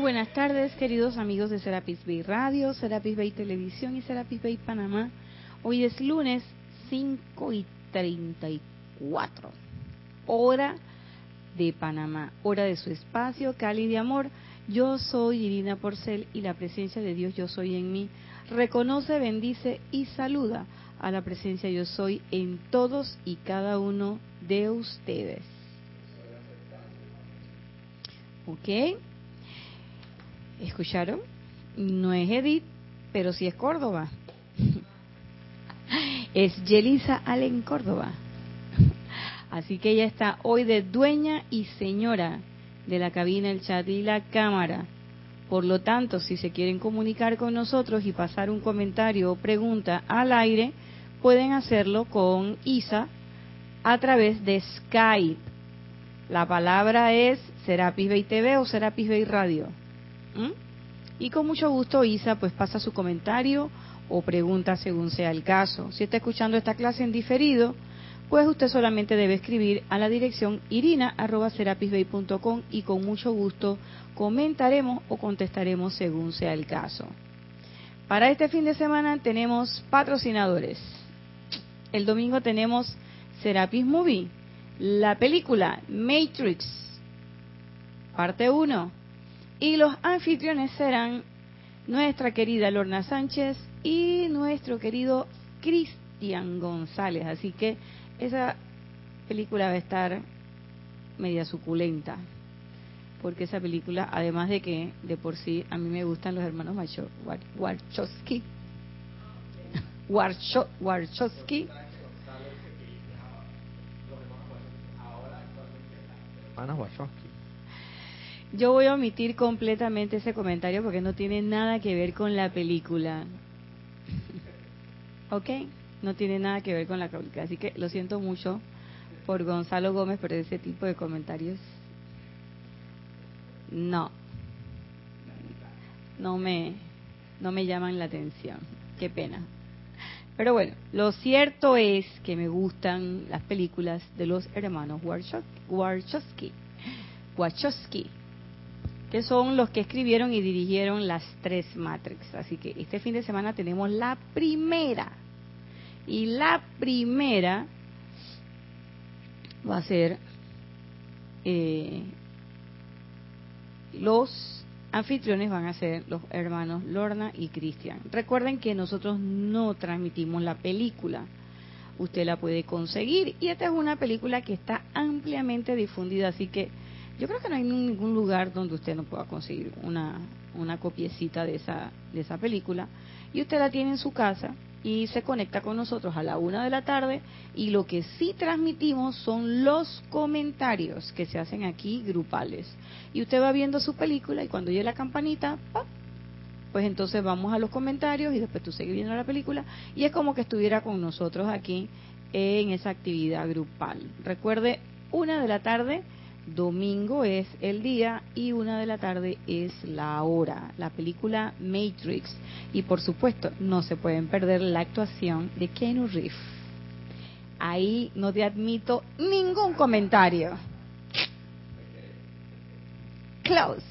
buenas tardes, queridos amigos de Serapis Bay Radio, Serapis Bay Televisión y Serapis Bay Panamá. Hoy es lunes 5 y 34, hora de Panamá, hora de su espacio, Cali de Amor. Yo soy Irina Porcel y la presencia de Dios Yo Soy en mí reconoce, bendice y saluda a la presencia Yo Soy en todos y cada uno de ustedes. ¿Ok? ¿Escucharon? No es Edith, pero sí es Córdoba. Es Yelisa Allen Córdoba. Así que ella está hoy de dueña y señora de la cabina, el chat y la cámara. Por lo tanto, si se quieren comunicar con nosotros y pasar un comentario o pregunta al aire, pueden hacerlo con Isa a través de Skype. La palabra es Serapis Bay TV o Serapis Bay Radio. ¿Mm? Y con mucho gusto Isa pues pasa su comentario o pregunta según sea el caso. Si está escuchando esta clase en diferido, pues usted solamente debe escribir a la dirección irina.serapisbay.com y con mucho gusto comentaremos o contestaremos según sea el caso. Para este fin de semana tenemos patrocinadores. El domingo tenemos Serapis Movie, la película Matrix, parte 1. Y los anfitriones serán nuestra querida Lorna Sánchez y nuestro querido Cristian González. Así que esa película va a estar media suculenta. Porque esa película, además de que de por sí a mí me gustan los hermanos Warchowski, Warchowski, Yo voy a omitir completamente ese comentario porque no tiene nada que ver con la película. ¿Ok? No tiene nada que ver con la película. Así que lo siento mucho por Gonzalo Gómez, pero ese tipo de comentarios no. No me, no me llaman la atención. Qué pena. Pero bueno, lo cierto es que me gustan las películas de los hermanos Warchowski, Wachowski, que son los que escribieron y dirigieron las tres Matrix. Así que este fin de semana tenemos la primera. Y la primera va a ser eh, los anfitriones van a ser los hermanos Lorna y Cristian. Recuerden que nosotros no transmitimos la película. Usted la puede conseguir y esta es una película que está ampliamente difundida, así que yo creo que no hay ningún lugar donde usted no pueda conseguir una, una copiecita de esa, de esa película y usted la tiene en su casa y se conecta con nosotros a la una de la tarde y lo que sí transmitimos son los comentarios que se hacen aquí grupales. Y usted va viendo su película y cuando llegue la campanita, pues entonces vamos a los comentarios y después tú sigues viendo la película y es como que estuviera con nosotros aquí en esa actividad grupal. Recuerde, una de la tarde domingo es el día y una de la tarde es la hora. La película Matrix. Y por supuesto, no se pueden perder la actuación de Keanu Reeves. Ahí no te admito ningún comentario. Close.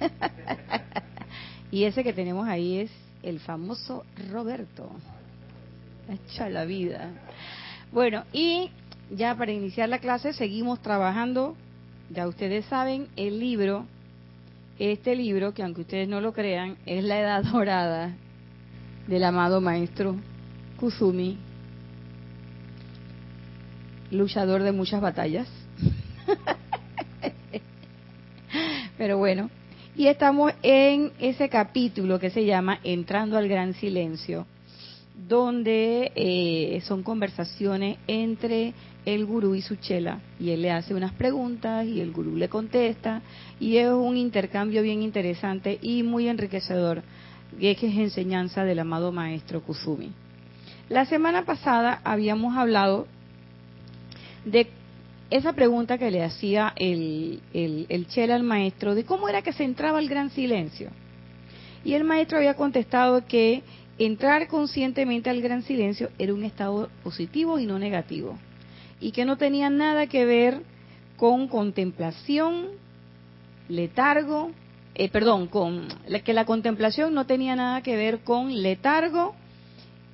y ese que tenemos ahí es el famoso Roberto. Echa la vida. Bueno, y ya para iniciar la clase seguimos trabajando ya ustedes saben, el libro, este libro, que aunque ustedes no lo crean, es la edad dorada del amado maestro Kusumi, luchador de muchas batallas. Pero bueno, y estamos en ese capítulo que se llama Entrando al Gran Silencio, donde eh, son conversaciones entre el gurú y su chela y él le hace unas preguntas y el gurú le contesta y es un intercambio bien interesante y muy enriquecedor que es enseñanza del amado maestro Kusumi. La semana pasada habíamos hablado de esa pregunta que le hacía el, el, el chela al maestro de cómo era que se entraba al gran silencio. Y el maestro había contestado que entrar conscientemente al gran silencio era un estado positivo y no negativo y que no tenía nada que ver con contemplación, letargo eh, perdón, con que la contemplación no tenía nada que ver con letargo,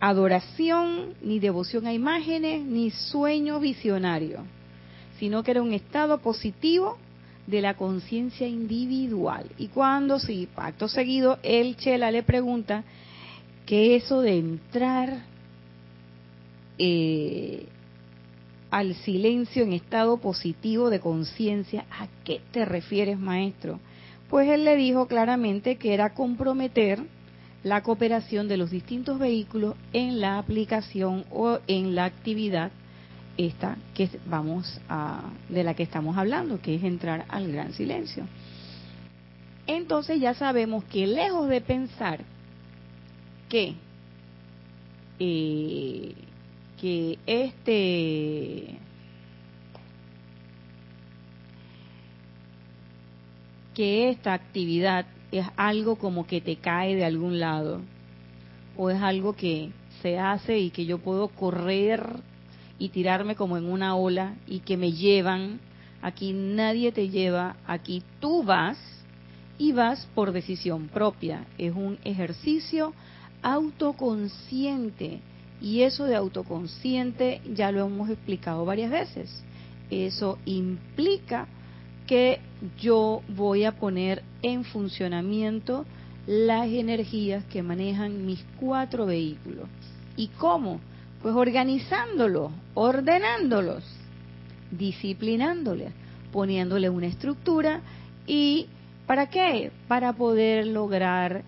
adoración, ni devoción a imágenes, ni sueño visionario, sino que era un estado positivo de la conciencia individual. Y cuando, sí, pacto seguido, el Chela le pregunta que eso de entrar eh, al silencio en estado positivo de conciencia, ¿a qué te refieres, maestro? Pues él le dijo claramente que era comprometer la cooperación de los distintos vehículos en la aplicación o en la actividad esta que vamos a de la que estamos hablando, que es entrar al gran silencio. Entonces ya sabemos que lejos de pensar que eh, que este que esta actividad es algo como que te cae de algún lado o es algo que se hace y que yo puedo correr y tirarme como en una ola y que me llevan. Aquí nadie te lleva, aquí tú vas y vas por decisión propia. Es un ejercicio autoconsciente y eso de autoconsciente ya lo hemos explicado varias veces. Eso implica que yo voy a poner en funcionamiento las energías que manejan mis cuatro vehículos. ¿Y cómo? Pues organizándolos, ordenándolos, disciplinándoles, poniéndole una estructura y ¿para qué? Para poder lograr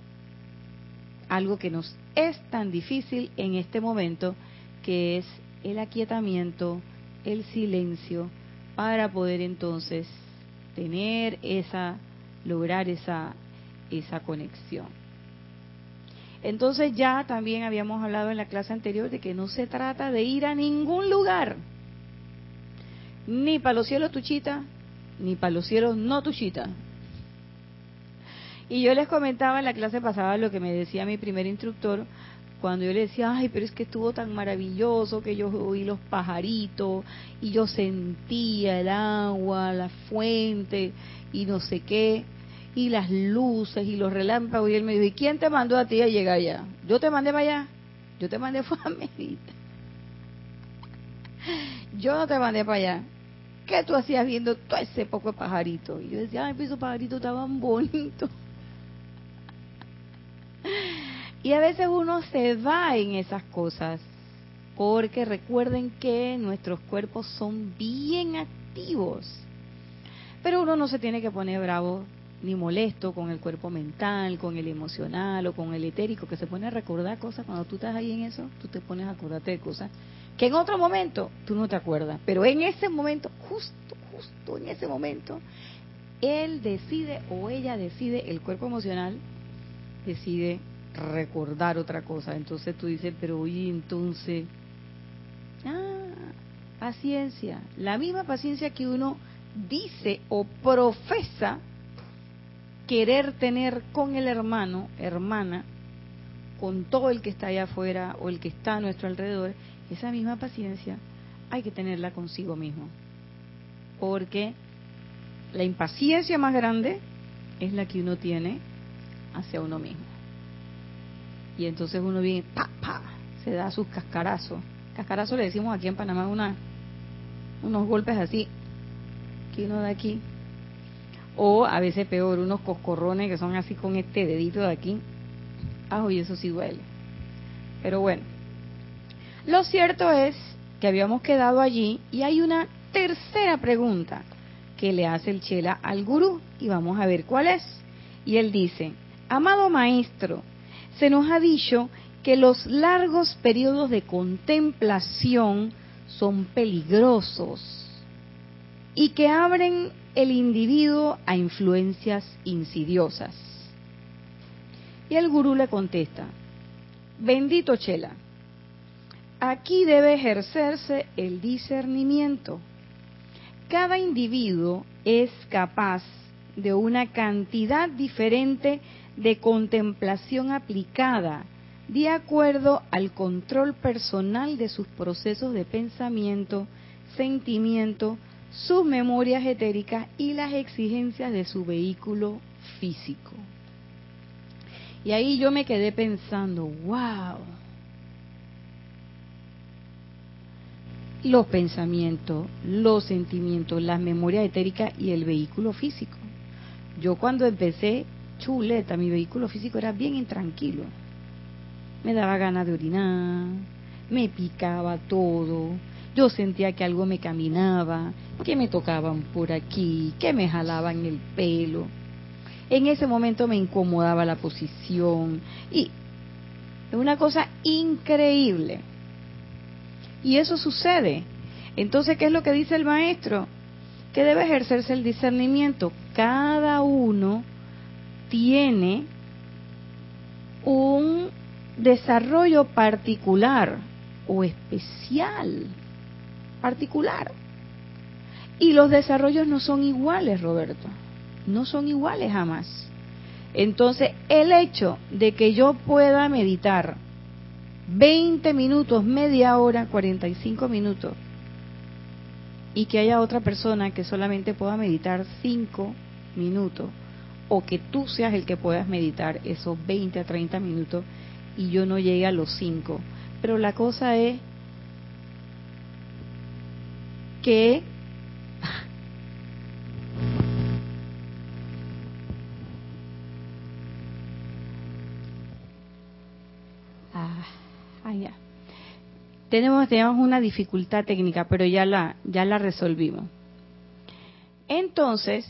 algo que nos es tan difícil en este momento, que es el aquietamiento, el silencio, para poder entonces tener esa, lograr esa, esa conexión. Entonces ya también habíamos hablado en la clase anterior de que no se trata de ir a ningún lugar, ni para los cielos tuchita, ni para los cielos no tuchita. Y yo les comentaba en la clase pasada lo que me decía mi primer instructor, cuando yo le decía, ay, pero es que estuvo tan maravilloso que yo oí los pajaritos y yo sentía el agua, la fuente y no sé qué y las luces y los relámpagos. Y él me dijo, ¿y quién te mandó a ti a llegar allá? Yo te mandé para allá. Yo te mandé fue a Mérida. Yo no te mandé para allá. ¿Qué tú hacías viendo todo ese poco de pajarito? Y yo decía, ay, pues esos pajaritos estaban bonitos. Y a veces uno se va en esas cosas, porque recuerden que nuestros cuerpos son bien activos. Pero uno no se tiene que poner bravo ni molesto con el cuerpo mental, con el emocional o con el etérico, que se pone a recordar cosas cuando tú estás ahí en eso, tú te pones a acordarte de cosas que en otro momento tú no te acuerdas, pero en ese momento, justo, justo en ese momento, él decide o ella decide, el cuerpo emocional decide recordar otra cosa. Entonces tú dices, pero oye, entonces, ah, paciencia, la misma paciencia que uno dice o profesa querer tener con el hermano, hermana, con todo el que está allá afuera o el que está a nuestro alrededor, esa misma paciencia hay que tenerla consigo mismo. Porque la impaciencia más grande es la que uno tiene hacia uno mismo. Y entonces uno viene, pa, pa, se da sus cascarazos. Cascarazos le decimos aquí en Panamá una, unos golpes así, que uno da aquí, o a veces peor, unos coscorrones que son así con este dedito de aquí. Ah, y eso sí duele. Pero bueno, lo cierto es que habíamos quedado allí y hay una tercera pregunta que le hace el Chela al gurú y vamos a ver cuál es. Y él dice, amado maestro, se nos ha dicho que los largos periodos de contemplación son peligrosos y que abren el individuo a influencias insidiosas. Y el gurú le contesta, bendito Chela, aquí debe ejercerse el discernimiento. Cada individuo es capaz de una cantidad diferente de contemplación aplicada de acuerdo al control personal de sus procesos de pensamiento, sentimiento, sus memorias etéricas y las exigencias de su vehículo físico. Y ahí yo me quedé pensando, wow, los pensamientos, los sentimientos, las memorias etéricas y el vehículo físico. Yo cuando empecé, chuleta, mi vehículo físico era bien intranquilo. Me daba ganas de orinar, me picaba todo, yo sentía que algo me caminaba, que me tocaban por aquí, que me jalaban el pelo. En ese momento me incomodaba la posición y es una cosa increíble. Y eso sucede. Entonces, ¿qué es lo que dice el maestro? Que debe ejercerse el discernimiento. Cada uno tiene un desarrollo particular o especial particular. Y los desarrollos no son iguales, Roberto. No son iguales jamás. Entonces, el hecho de que yo pueda meditar 20 minutos, media hora, 45 minutos, y que haya otra persona que solamente pueda meditar 5 minutos, o que tú seas el que puedas meditar esos 20 a 30 minutos y yo no llegue a los 5. Pero la cosa es que ah, ya. Tenemos, tenemos una dificultad técnica, pero ya la, ya la resolvimos. Entonces,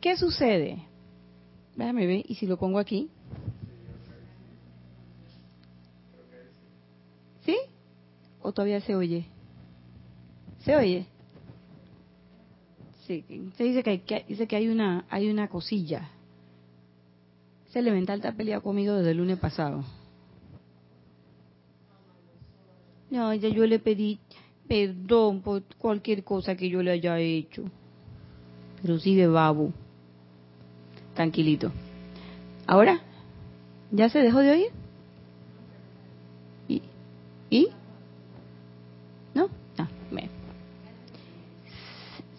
¿qué sucede? Déjame ver, y si lo pongo aquí. ¿Sí? ¿O todavía se oye? ¿Se oye? Sí, se dice que, dice que hay una hay una cosilla. Ese elemental está peleado conmigo desde el lunes pasado. No, ya yo le pedí perdón por cualquier cosa que yo le haya hecho. Pero sigue babo. Tranquilito. ¿Ahora? ¿Ya se dejó de oír? ¿Y? ¿Y? ¿No? Ah, me.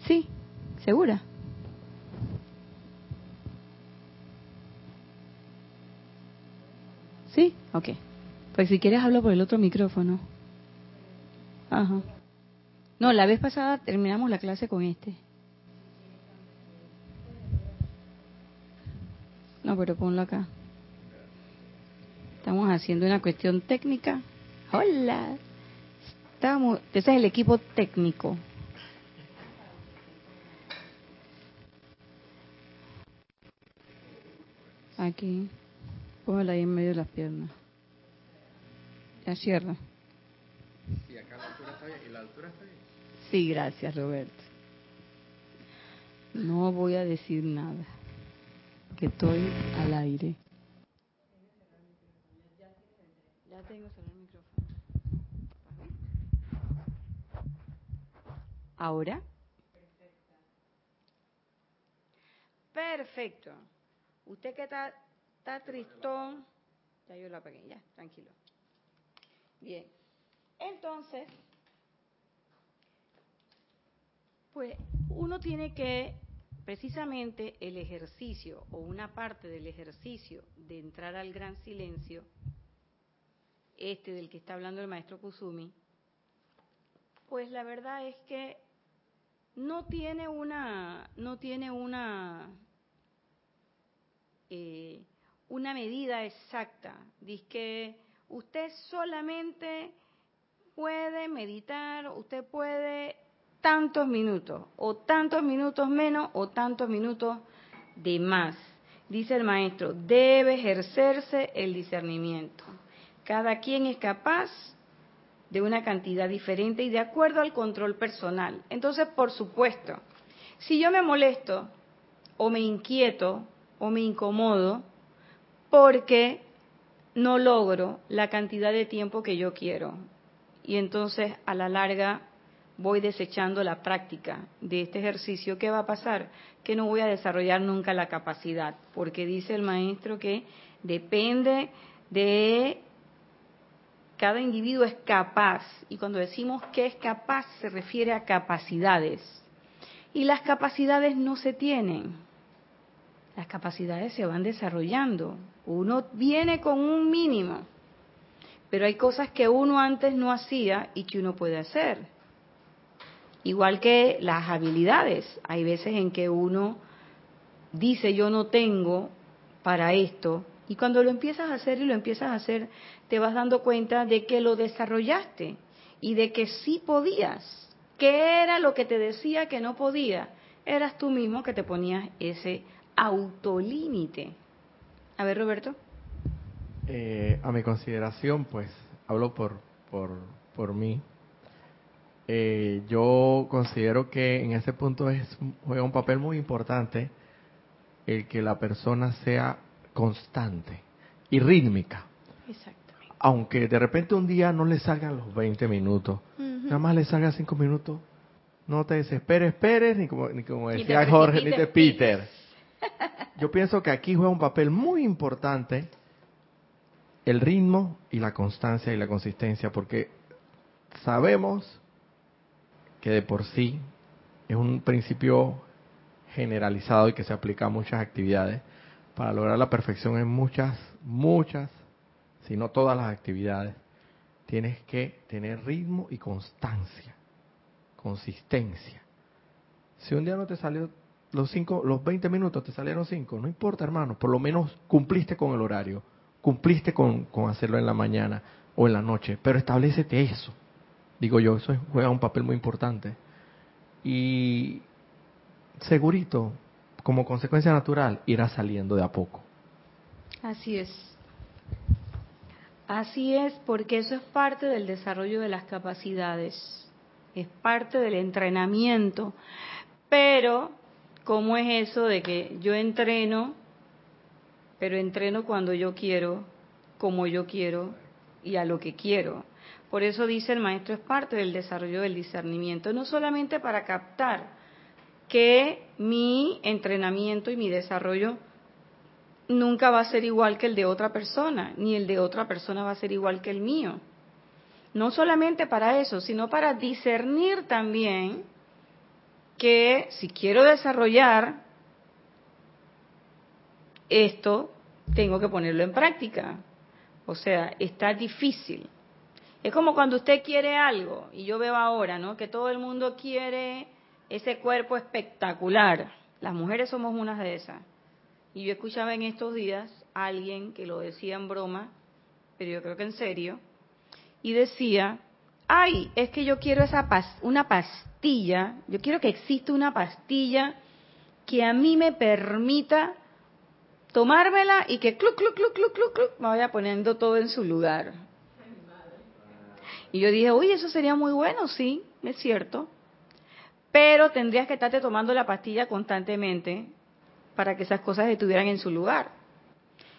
Sí. ¿Segura? ¿Sí? Ok. Pues si quieres hablo por el otro micrófono. Ajá. No, la vez pasada terminamos la clase con este. No, pero ponlo acá. Estamos haciendo una cuestión técnica. Hola. Estamos, ese es el equipo técnico. Aquí. Póngala ahí en medio de las piernas. Ya cierra. Sí, acá la altura está bien. ¿Y la altura está bien? Sí, gracias, Roberto. No voy a decir nada. Que estoy al aire. Ya tengo el micrófono. ¿Ahora? Perfecto. Usted que está, está tristón, ya yo la apagué, ya, tranquilo. Bien. Entonces, pues uno tiene que, precisamente el ejercicio o una parte del ejercicio de entrar al gran silencio, este del que está hablando el maestro Kusumi, pues la verdad es que no tiene una, no tiene una eh, una medida exacta. Dice que usted solamente puede meditar, usted puede tantos minutos, o tantos minutos menos, o tantos minutos de más. Dice el maestro, debe ejercerse el discernimiento. Cada quien es capaz de una cantidad diferente y de acuerdo al control personal. Entonces, por supuesto, si yo me molesto o me inquieto o me incomodo porque no logro la cantidad de tiempo que yo quiero. Y entonces a la larga voy desechando la práctica de este ejercicio. ¿Qué va a pasar? Que no voy a desarrollar nunca la capacidad, porque dice el maestro que depende de cada individuo es capaz. Y cuando decimos que es capaz se refiere a capacidades. Y las capacidades no se tienen las capacidades se van desarrollando. Uno viene con un mínimo, pero hay cosas que uno antes no hacía y que uno puede hacer. Igual que las habilidades. Hay veces en que uno dice yo no tengo para esto y cuando lo empiezas a hacer y lo empiezas a hacer, te vas dando cuenta de que lo desarrollaste y de que sí podías. ¿Qué era lo que te decía que no podía? Eras tú mismo que te ponías ese autolímite. A ver, Roberto. Eh, a mi consideración, pues, hablo por, por, por mí. Eh, yo considero que en ese punto es, juega un papel muy importante el que la persona sea constante y rítmica. Exactamente. Aunque de repente un día no le salgan los 20 minutos, nada más le salga 5 minutos, no te desesperes, esperes, ni como, ni como decía Jorge, ni te Peter. Yo pienso que aquí juega un papel muy importante el ritmo y la constancia y la consistencia, porque sabemos que de por sí es un principio generalizado y que se aplica a muchas actividades, para lograr la perfección en muchas, muchas, si no todas las actividades, tienes que tener ritmo y constancia, consistencia. Si un día no te salió los cinco, los 20 minutos, te salieron cinco, no importa, hermano, por lo menos cumpliste con el horario, cumpliste con, con hacerlo en la mañana o en la noche, pero establecete eso. Digo yo, eso juega un papel muy importante. Y segurito, como consecuencia natural, irá saliendo de a poco. Así es. Así es, porque eso es parte del desarrollo de las capacidades, es parte del entrenamiento. Pero, ¿cómo es eso de que yo entreno, pero entreno cuando yo quiero, como yo quiero y a lo que quiero? Por eso dice el maestro, es parte del desarrollo del discernimiento, no solamente para captar, que mi entrenamiento y mi desarrollo nunca va a ser igual que el de otra persona, ni el de otra persona va a ser igual que el mío. No solamente para eso, sino para discernir también que si quiero desarrollar esto, tengo que ponerlo en práctica. O sea, está difícil. Es como cuando usted quiere algo, y yo veo ahora, ¿no? Que todo el mundo quiere ese cuerpo espectacular. Las mujeres somos unas de esas. Y yo escuchaba en estos días a alguien que lo decía en broma, pero yo creo que en serio, y decía, ay, es que yo quiero esa una pastilla, yo quiero que exista una pastilla que a mí me permita tomármela y que cluc, cluc, cluc, cluc, cluc, cluc, me vaya poniendo todo en su lugar. Y yo dije, uy, eso sería muy bueno, sí, es cierto pero tendrías que estarte tomando la pastilla constantemente para que esas cosas estuvieran en su lugar.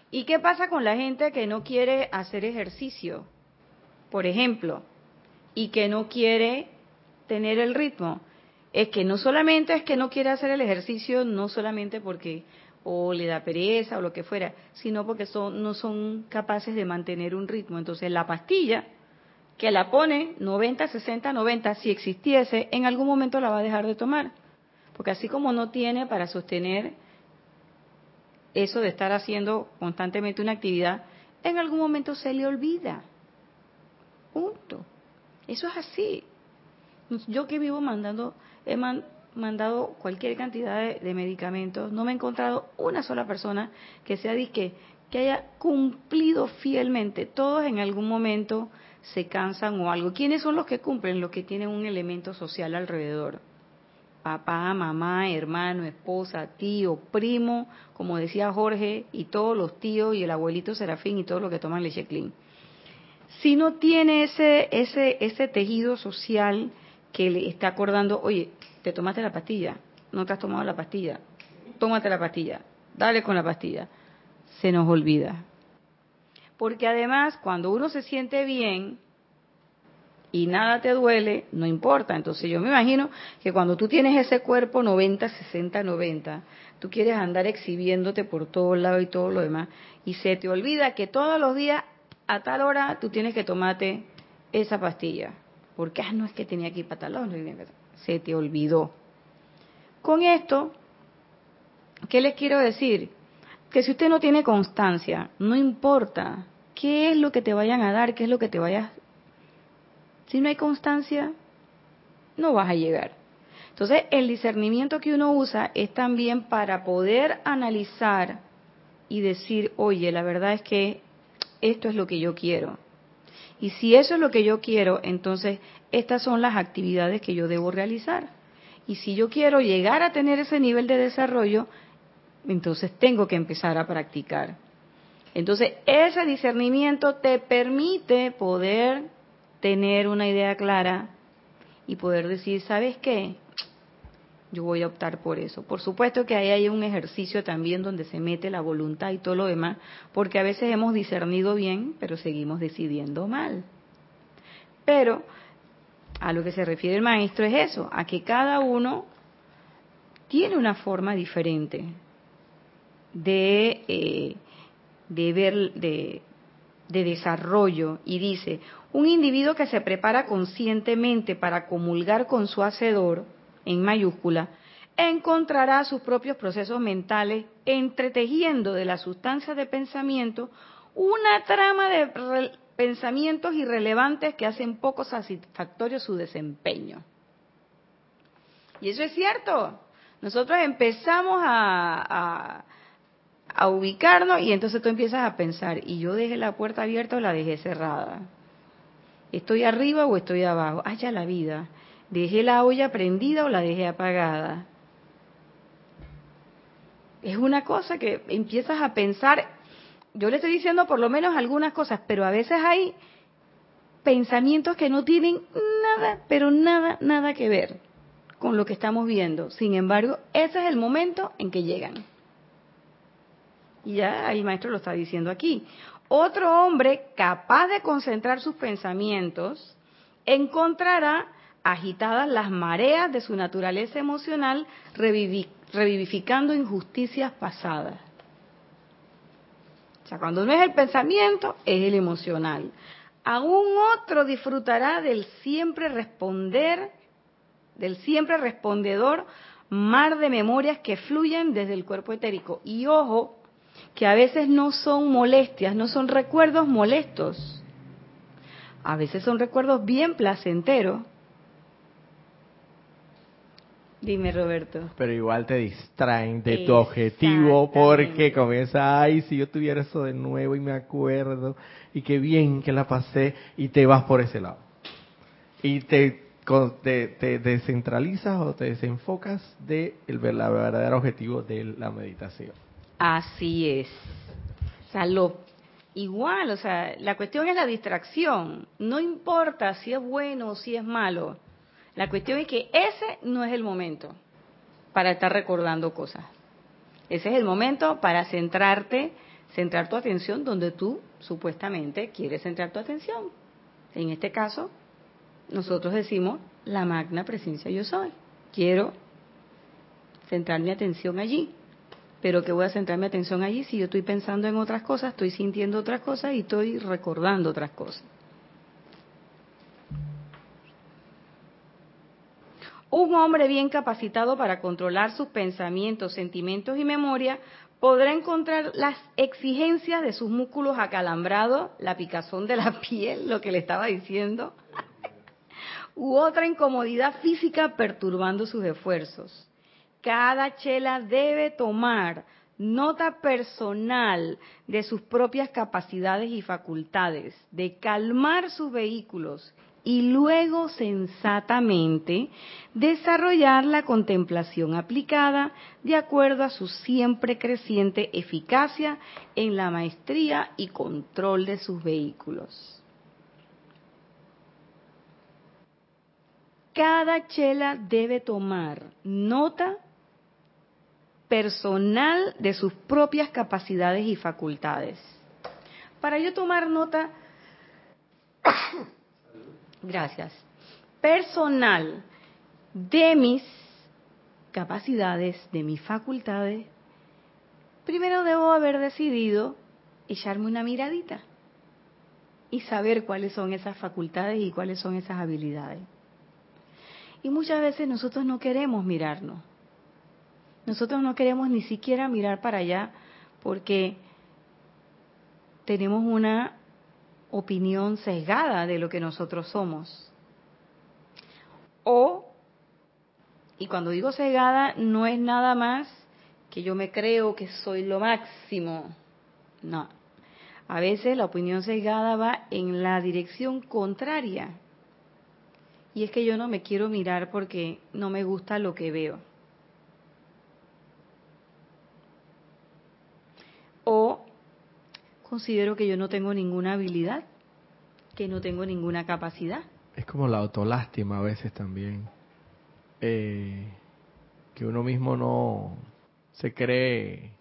¿Y qué pasa con la gente que no quiere hacer ejercicio, por ejemplo, y que no quiere tener el ritmo? Es que no solamente es que no quiere hacer el ejercicio, no solamente porque o le da pereza o lo que fuera, sino porque son, no son capaces de mantener un ritmo. Entonces la pastilla que la pone 90, 60, 90, si existiese, en algún momento la va a dejar de tomar. Porque así como no tiene para sostener eso de estar haciendo constantemente una actividad, en algún momento se le olvida. Punto. Eso es así. Yo que vivo mandando, he mandado cualquier cantidad de, medicamentos, no me he encontrado una sola persona que sea disque, que haya cumplido fielmente. Todos en algún momento se cansan o algo. ¿Quiénes son los que cumplen? Los que tienen un elemento social alrededor. Papá, mamá, hermano, esposa, tío, primo, como decía Jorge, y todos los tíos y el abuelito Serafín y todos los que toman leche clean. Si no tiene ese, ese, ese tejido social que le está acordando, oye, te tomaste la pastilla, no te has tomado la pastilla, tómate la pastilla, dale con la pastilla, se nos olvida porque además cuando uno se siente bien y nada te duele, no importa. Entonces yo me imagino que cuando tú tienes ese cuerpo 90, 60, 90, tú quieres andar exhibiéndote por todos lados y todo lo demás, y se te olvida que todos los días a tal hora tú tienes que tomarte esa pastilla. Porque ah, no es que tenía que ir lado, se te olvidó. Con esto, ¿qué les quiero decir? Que si usted no tiene constancia, no importa qué es lo que te vayan a dar, qué es lo que te vayas... Si no hay constancia, no vas a llegar. Entonces, el discernimiento que uno usa es también para poder analizar y decir, oye, la verdad es que esto es lo que yo quiero. Y si eso es lo que yo quiero, entonces estas son las actividades que yo debo realizar. Y si yo quiero llegar a tener ese nivel de desarrollo, entonces tengo que empezar a practicar. Entonces, ese discernimiento te permite poder tener una idea clara y poder decir, ¿sabes qué? Yo voy a optar por eso. Por supuesto que ahí hay un ejercicio también donde se mete la voluntad y todo lo demás, porque a veces hemos discernido bien, pero seguimos decidiendo mal. Pero a lo que se refiere el maestro es eso, a que cada uno tiene una forma diferente de, eh, de ver, de, de desarrollo. Y dice, un individuo que se prepara conscientemente para comulgar con su hacedor, en mayúscula, encontrará sus propios procesos mentales entretejiendo de la sustancia de pensamiento una trama de pensamientos irrelevantes que hacen poco satisfactorio su desempeño. Y eso es cierto. Nosotros empezamos a, a, ubicarnos y entonces tú empiezas a pensar, ¿y yo dejé la puerta abierta o la dejé cerrada? ¿Estoy arriba o estoy abajo? Ah, ya la vida. ¿Dejé la olla prendida o la dejé apagada? Es una cosa que empiezas a pensar, yo le estoy diciendo por lo menos algunas cosas, pero a veces hay pensamientos que no tienen nada, pero nada, nada que ver con lo que estamos viendo. Sin embargo, ese es el momento en que llegan. Y ya el maestro lo está diciendo aquí. Otro hombre capaz de concentrar sus pensamientos encontrará agitadas las mareas de su naturaleza emocional, revivificando injusticias pasadas. O sea, cuando no es el pensamiento, es el emocional. Aún otro disfrutará del siempre responder, del siempre respondedor mar de memorias que fluyen desde el cuerpo etérico. Y ojo, que a veces no son molestias, no son recuerdos molestos. A veces son recuerdos bien placenteros Dime, Roberto. Pero igual te distraen de tu objetivo porque comienza, ay, si yo tuviera eso de nuevo y me acuerdo, y qué bien que la pasé, y te vas por ese lado. Y te, te, descentralizas o te desenfocas de el verdadero objetivo de la meditación. Así es. O sea, igual, o sea, la cuestión es la distracción. No importa si es bueno o si es malo la cuestión es que ese no es el momento para estar recordando cosas. Ese es el momento para centrarte, centrar tu atención donde tú supuestamente quieres centrar tu atención. En este caso, nosotros decimos la magna presencia yo soy. Quiero centrar mi atención allí. Pero que voy a centrar mi atención allí si yo estoy pensando en otras cosas, estoy sintiendo otras cosas y estoy recordando otras cosas. Un hombre bien capacitado para controlar sus pensamientos, sentimientos y memoria podrá encontrar las exigencias de sus músculos acalambrados, la picazón de la piel, lo que le estaba diciendo, u otra incomodidad física perturbando sus esfuerzos. Cada chela debe tomar nota personal de sus propias capacidades y facultades, de calmar sus vehículos y luego sensatamente desarrollar la contemplación aplicada de acuerdo a su siempre creciente eficacia en la maestría y control de sus vehículos. Cada chela debe tomar nota personal de sus propias capacidades y facultades. Para yo tomar nota gracias, personal de mis capacidades, de mis facultades, primero debo haber decidido echarme una miradita y saber cuáles son esas facultades y cuáles son esas habilidades. Y muchas veces nosotros no queremos mirarnos. Nosotros no queremos ni siquiera mirar para allá porque tenemos una opinión sesgada de lo que nosotros somos. O, y cuando digo cegada, no es nada más que yo me creo que soy lo máximo. No. A veces la opinión cegada va en la dirección contraria. Y es que yo no me quiero mirar porque no me gusta lo que veo. O considero que yo no tengo ninguna habilidad, que no tengo ninguna capacidad. Es como la autolástima a veces también. Eh, que uno mismo no se cree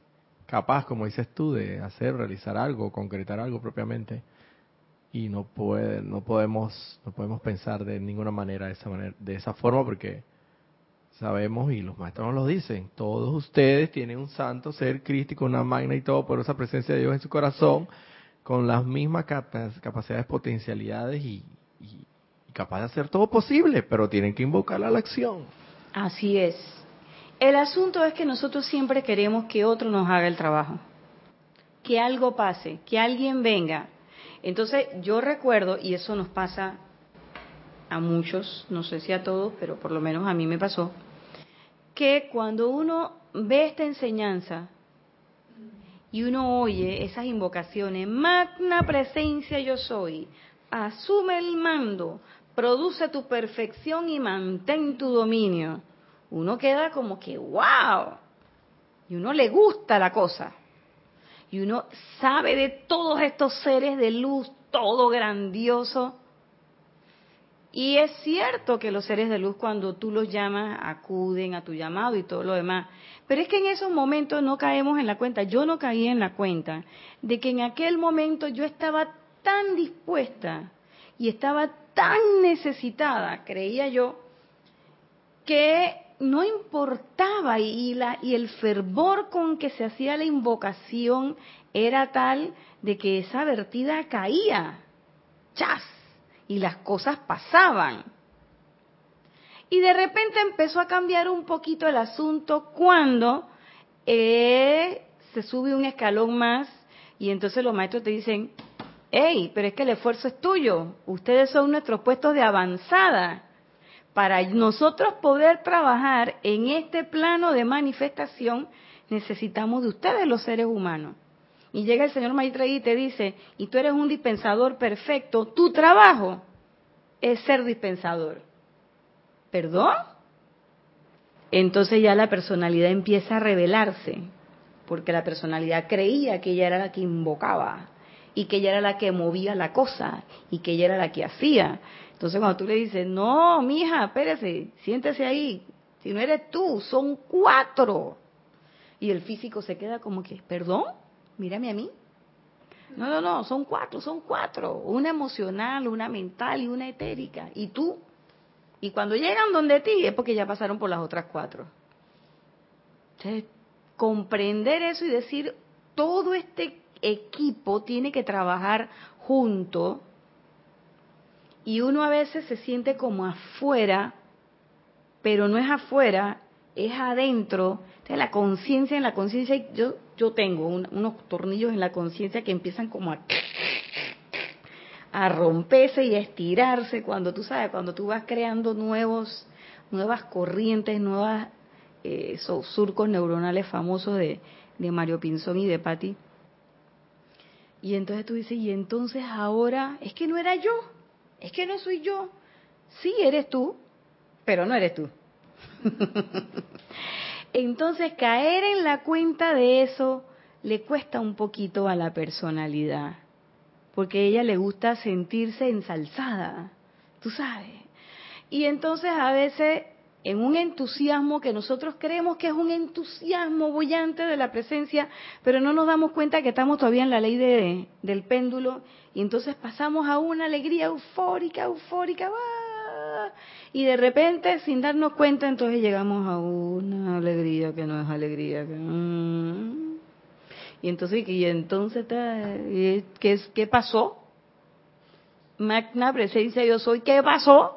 capaz, como dices tú, de hacer, realizar algo, concretar algo propiamente y no puede, no podemos, no podemos pensar de ninguna manera de esa manera, de esa forma porque sabemos y los maestros nos lo dicen, todos ustedes tienen un santo ser crístico, una magna y todo por esa presencia de Dios en su corazón, con las mismas capacidades, potencialidades y, y, capaz de hacer todo posible, pero tienen que invocar a la acción. Así es. El asunto es que nosotros siempre queremos que otro nos haga el trabajo, que algo pase, que alguien venga. Entonces yo recuerdo, y eso nos pasa a muchos, no sé si a todos, pero por lo menos a mí me pasó, que cuando uno ve esta enseñanza y uno oye esas invocaciones, magna presencia yo soy, asume el mando, produce tu perfección y mantén tu dominio, uno queda como que, wow, y uno le gusta la cosa, y uno sabe de todos estos seres de luz, todo grandioso, y es cierto que los seres de luz cuando tú los llamas acuden a tu llamado y todo lo demás. Pero es que en esos momentos no caemos en la cuenta, yo no caí en la cuenta de que en aquel momento yo estaba tan dispuesta y estaba tan necesitada, creía yo, que no importaba y, la, y el fervor con que se hacía la invocación era tal de que esa vertida caía. ¡Chas! Y las cosas pasaban. Y de repente empezó a cambiar un poquito el asunto cuando eh, se sube un escalón más y entonces los maestros te dicen, hey, pero es que el esfuerzo es tuyo, ustedes son nuestros puestos de avanzada. Para nosotros poder trabajar en este plano de manifestación, necesitamos de ustedes los seres humanos. Y llega el señor Maitreyi y te dice, y tú eres un dispensador perfecto, tu trabajo es ser dispensador. ¿Perdón? Entonces ya la personalidad empieza a revelarse, porque la personalidad creía que ella era la que invocaba y que ella era la que movía la cosa y que ella era la que hacía. Entonces cuando tú le dices, no, mija, espérese, siéntese ahí, si no eres tú, son cuatro. Y el físico se queda como que, perdón, mírame a mí. No, no, no, son cuatro, son cuatro. Una emocional, una mental y una etérica. ¿Y tú? Y cuando llegan donde ti es porque ya pasaron por las otras cuatro. Entonces, comprender eso y decir, todo este equipo tiene que trabajar junto y uno a veces se siente como afuera, pero no es afuera, es adentro. Entonces, la conciencia, en la conciencia, yo yo tengo unos tornillos en la conciencia que empiezan como a, a romperse y a estirarse cuando tú sabes, cuando tú vas creando nuevos, nuevas corrientes, nuevos eh, surcos neuronales famosos de, de Mario Pinzón y de Patti. Y entonces tú dices, y entonces ahora, es que no era yo, es que no soy yo. Sí, eres tú, pero no eres tú. Entonces caer en la cuenta de eso le cuesta un poquito a la personalidad, porque a ella le gusta sentirse ensalzada, tú sabes. Y entonces a veces en un entusiasmo que nosotros creemos que es un entusiasmo bullante de la presencia, pero no nos damos cuenta que estamos todavía en la ley de, del péndulo y entonces pasamos a una alegría eufórica, eufórica, ¡ah! Y de repente, sin darnos cuenta, entonces llegamos a una alegría que no es alegría. Mm. y entonces, y entonces ¿qué, ¿qué pasó? Magna presencia yo soy, ¿qué pasó?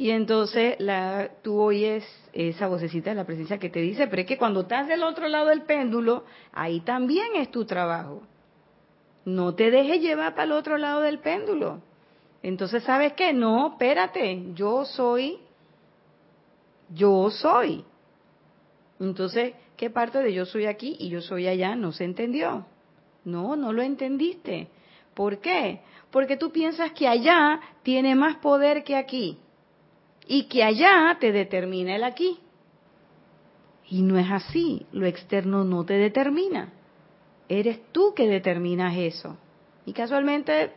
Y entonces la, tú oyes esa vocecita de la presencia que te dice, pero es que cuando estás del otro lado del péndulo, ahí también es tu trabajo. No te dejes llevar para el otro lado del péndulo. Entonces, ¿sabes qué? No, espérate, yo soy, yo soy. Entonces, ¿qué parte de yo soy aquí y yo soy allá no se entendió? No, no lo entendiste. ¿Por qué? Porque tú piensas que allá tiene más poder que aquí y que allá te determina el aquí. Y no es así, lo externo no te determina. Eres tú que determinas eso. Y casualmente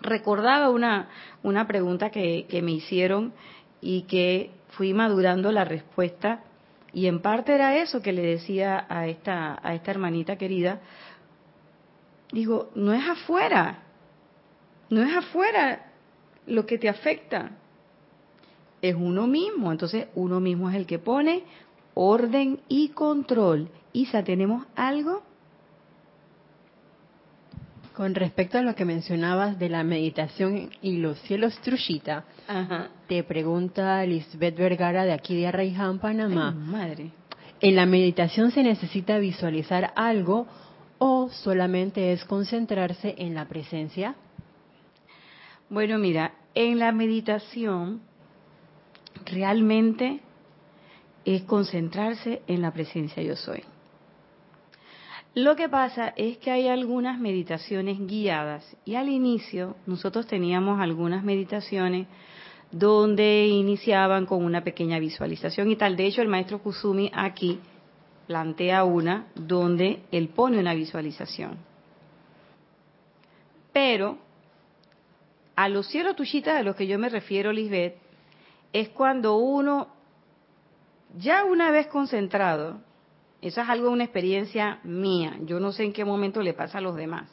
recordaba una, una pregunta que, que me hicieron y que fui madurando la respuesta y en parte era eso que le decía a esta, a esta hermanita querida. Digo, no es afuera, no es afuera lo que te afecta, es uno mismo. Entonces uno mismo es el que pone orden y control. Isa, ¿tenemos algo? Con respecto a lo que mencionabas de la meditación y los cielos Trushita, te pregunta Lisbeth Vergara de aquí de Arraiján, Panamá. madre. ¿En la meditación se necesita visualizar algo o solamente es concentrarse en la presencia? Bueno, mira, en la meditación realmente es concentrarse en la presencia yo soy. Lo que pasa es que hay algunas meditaciones guiadas y al inicio nosotros teníamos algunas meditaciones donde iniciaban con una pequeña visualización y tal. De hecho, el maestro Kusumi aquí plantea una donde él pone una visualización. Pero a los cielos tushitas a los que yo me refiero, Lisbeth, es cuando uno, ya una vez concentrado, eso es algo, una experiencia mía, yo no sé en qué momento le pasa a los demás,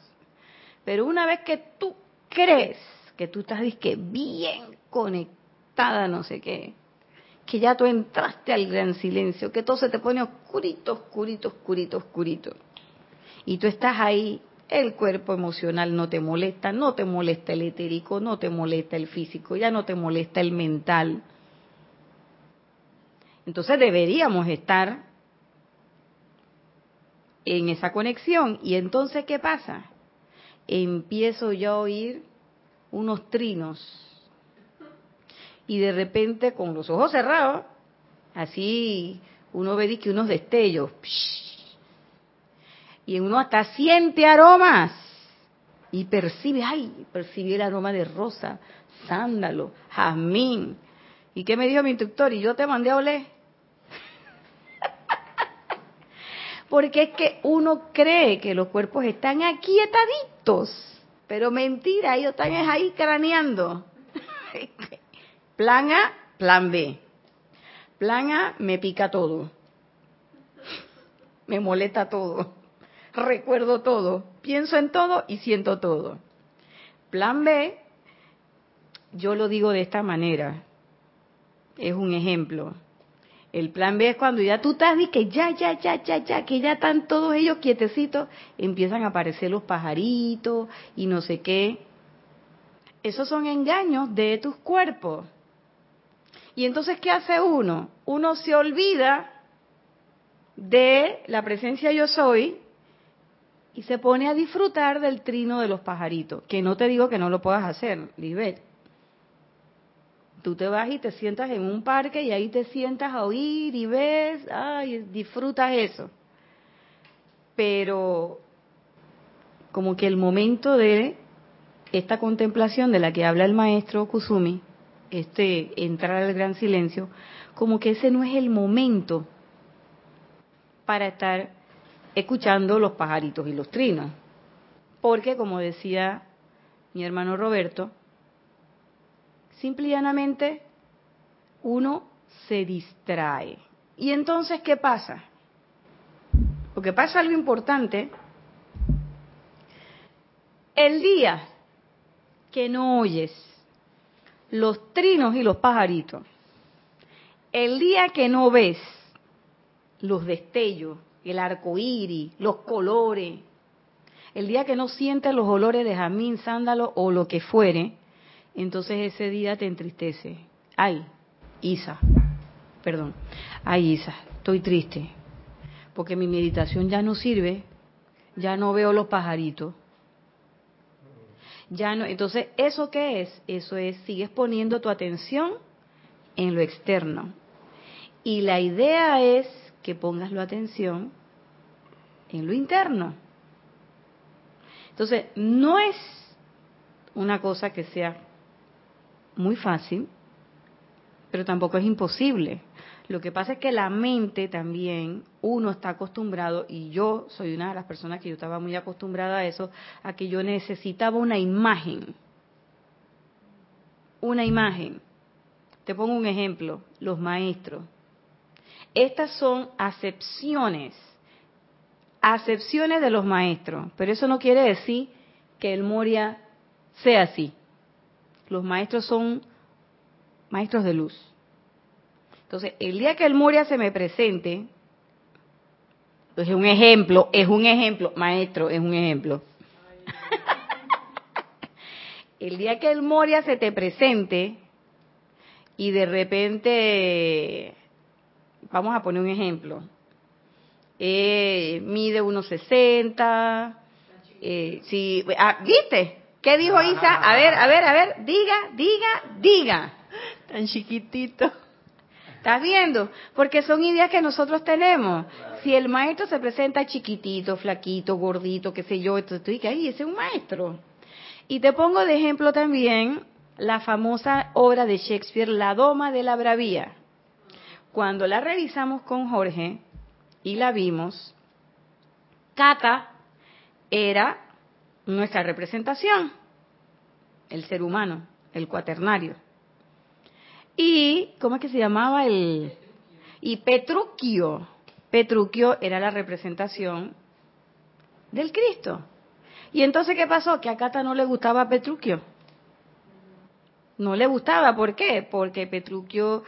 pero una vez que tú crees que tú estás disque bien conectada, no sé qué, que ya tú entraste al gran silencio, que todo se te pone oscurito, oscurito, oscurito, oscurito, y tú estás ahí el cuerpo emocional no te molesta, no te molesta el etérico, no te molesta el físico, ya no te molesta el mental. Entonces deberíamos estar en esa conexión. ¿Y entonces qué pasa? Empiezo yo a oír unos trinos. Y de repente con los ojos cerrados, así uno ve que unos destellos y uno hasta siente aromas y percibe, ay, percibe el aroma de rosa, sándalo, jazmín. ¿Y qué me dijo mi instructor? Y yo te mandé a oler. Porque es que uno cree que los cuerpos están aquietaditos, pero mentira, ellos están ahí craneando. plan A, plan B. Plan A, me pica todo. Me molesta todo recuerdo todo, pienso en todo y siento todo. Plan B, yo lo digo de esta manera, es un ejemplo. El plan B es cuando ya tú estás y que ya, ya, ya, ya, ya, que ya están todos ellos quietecitos, empiezan a aparecer los pajaritos y no sé qué. Esos son engaños de tus cuerpos. Y entonces, ¿qué hace uno? Uno se olvida de la presencia yo soy y se pone a disfrutar del trino de los pajaritos. Que no te digo que no lo puedas hacer, Lisbeth. Tú te vas y te sientas en un parque y ahí te sientas a oír y ves, ay, disfrutas eso. Pero como que el momento de esta contemplación de la que habla el maestro Kusumi, este entrar al gran silencio, como que ese no es el momento para estar escuchando los pajaritos y los trinos. Porque, como decía mi hermano Roberto, simple y llanamente uno se distrae. ¿Y entonces qué pasa? Porque pasa algo importante. El día que no oyes los trinos y los pajaritos, el día que no ves los destellos el arco iris, los colores. El día que no sientes los olores de jamín, sándalo o lo que fuere, entonces ese día te entristece. ay, Isa, perdón, ay Isa, estoy triste, porque mi meditación ya no sirve, ya no veo los pajaritos. Ya no, entonces, ¿eso qué es? Eso es, sigues poniendo tu atención en lo externo. Y la idea es que pongas la atención en lo interno. Entonces, no es una cosa que sea muy fácil, pero tampoco es imposible. Lo que pasa es que la mente también, uno está acostumbrado, y yo soy una de las personas que yo estaba muy acostumbrada a eso, a que yo necesitaba una imagen. Una imagen. Te pongo un ejemplo, los maestros. Estas son acepciones, acepciones de los maestros, pero eso no quiere decir que el Moria sea así. Los maestros son maestros de luz. Entonces, el día que el Moria se me presente, pues es un ejemplo, es un ejemplo, maestro, es un ejemplo. el día que el Moria se te presente y de repente, vamos a poner un ejemplo, eh, mide 1,60, eh, si, ah, ¿viste? ¿Qué dijo Isa? A ver, a ver, a ver, diga, diga, diga. Tan chiquitito. ¿Estás viendo? Porque son ideas que nosotros tenemos. Si el maestro se presenta chiquitito, flaquito, gordito, qué sé yo, tú dices, ahí ese es un maestro. Y te pongo de ejemplo también la famosa obra de Shakespeare, La Doma de la Bravía. Cuando la revisamos con Jorge y la vimos, Cata era nuestra representación, el ser humano, el cuaternario. Y, ¿cómo es que se llamaba el? Y Petruquio. Petruquio era la representación del Cristo. Y entonces, ¿qué pasó? Que a Cata no le gustaba Petruquio. No le gustaba, ¿por qué? Porque Petruquio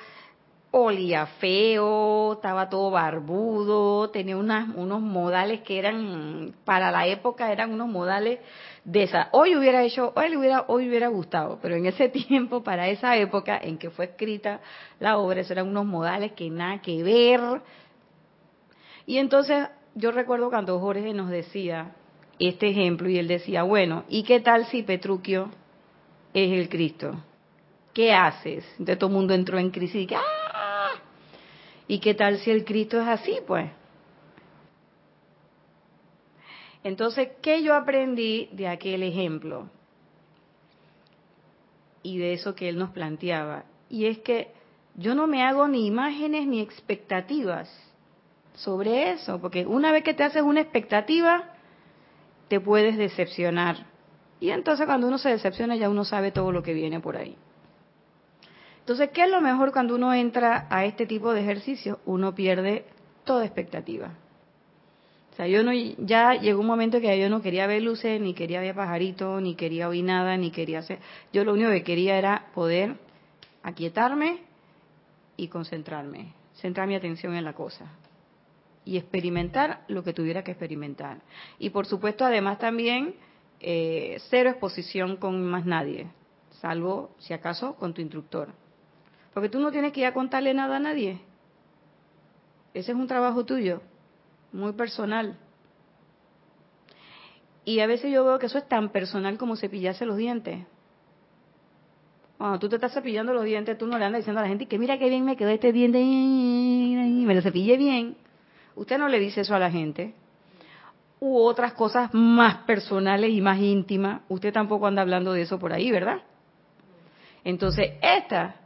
olía feo, estaba todo barbudo, tenía unas, unos modales que eran, para la época eran unos modales de esa. Hoy hubiera hecho, hoy hubiera, hoy hubiera gustado, pero en ese tiempo, para esa época en que fue escrita la obra, esos eran unos modales que nada que ver. Y entonces yo recuerdo cuando Jorge nos decía este ejemplo y él decía, bueno, ¿y qué tal si Petruquio es el Cristo? ¿Qué haces? Entonces todo el mundo entró en crisis y ¡ah! ¿Y qué tal si el Cristo es así, pues? Entonces, ¿qué yo aprendí de aquel ejemplo? Y de eso que él nos planteaba. Y es que yo no me hago ni imágenes ni expectativas sobre eso, porque una vez que te haces una expectativa, te puedes decepcionar. Y entonces cuando uno se decepciona ya uno sabe todo lo que viene por ahí. Entonces, ¿qué es lo mejor cuando uno entra a este tipo de ejercicio? Uno pierde toda expectativa sea, yo no, ya llegó un momento que yo no quería ver luces, ni quería ver pajaritos, ni quería oír nada, ni quería hacer. Yo lo único que quería era poder aquietarme y concentrarme, centrar mi atención en la cosa y experimentar lo que tuviera que experimentar. Y por supuesto, además también, eh, cero exposición con más nadie, salvo si acaso con tu instructor. Porque tú no tienes que ir a contarle nada a nadie. Ese es un trabajo tuyo muy personal. Y a veces yo veo que eso es tan personal como cepillarse los dientes. Cuando tú te estás cepillando los dientes, tú no le andas diciendo a la gente que mira qué bien me quedó este diente, me lo cepillé bien. Usted no le dice eso a la gente. U otras cosas más personales y más íntimas. Usted tampoco anda hablando de eso por ahí, ¿verdad? Entonces, esta,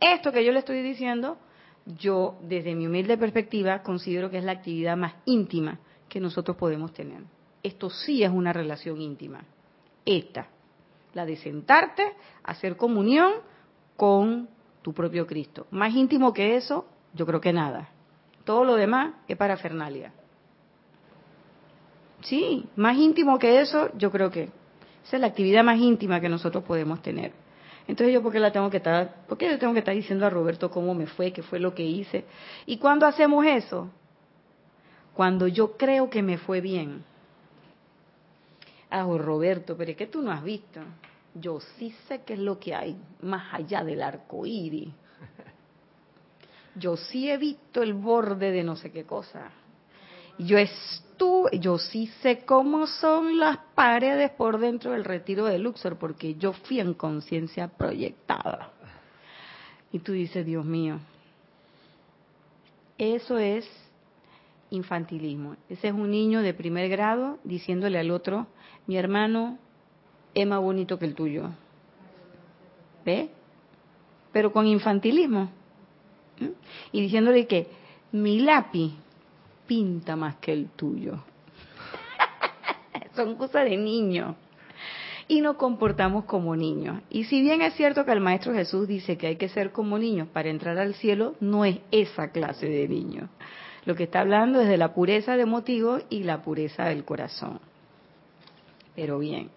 esto que yo le estoy diciendo, yo, desde mi humilde perspectiva, considero que es la actividad más íntima que nosotros podemos tener. Esto sí es una relación íntima. Esta, la de sentarte, hacer comunión con tu propio Cristo. Más íntimo que eso, yo creo que nada. Todo lo demás es parafernalia. Sí, más íntimo que eso, yo creo que esa es la actividad más íntima que nosotros podemos tener. Entonces yo, ¿por qué la tengo que estar, por qué le tengo que estar diciendo a Roberto cómo me fue, qué fue lo que hice? ¿Y cuándo hacemos eso? Cuando yo creo que me fue bien. Ah, Roberto, pero es que tú no has visto. yo sí sé qué es lo que hay más allá del arco iris. Yo sí he visto el borde de no sé qué cosa. Yo estuve, yo sí sé cómo son las paredes por dentro del retiro de Luxor, porque yo fui en conciencia proyectada. Y tú dices, Dios mío, eso es infantilismo. Ese es un niño de primer grado diciéndole al otro, mi hermano es más bonito que el tuyo. ¿Ve? Pero con infantilismo. Y diciéndole que mi lápiz pinta más que el tuyo. Son cosas de niño. Y nos comportamos como niños. Y si bien es cierto que el Maestro Jesús dice que hay que ser como niños para entrar al cielo, no es esa clase de niño. Lo que está hablando es de la pureza de motivo y la pureza del corazón. Pero bien.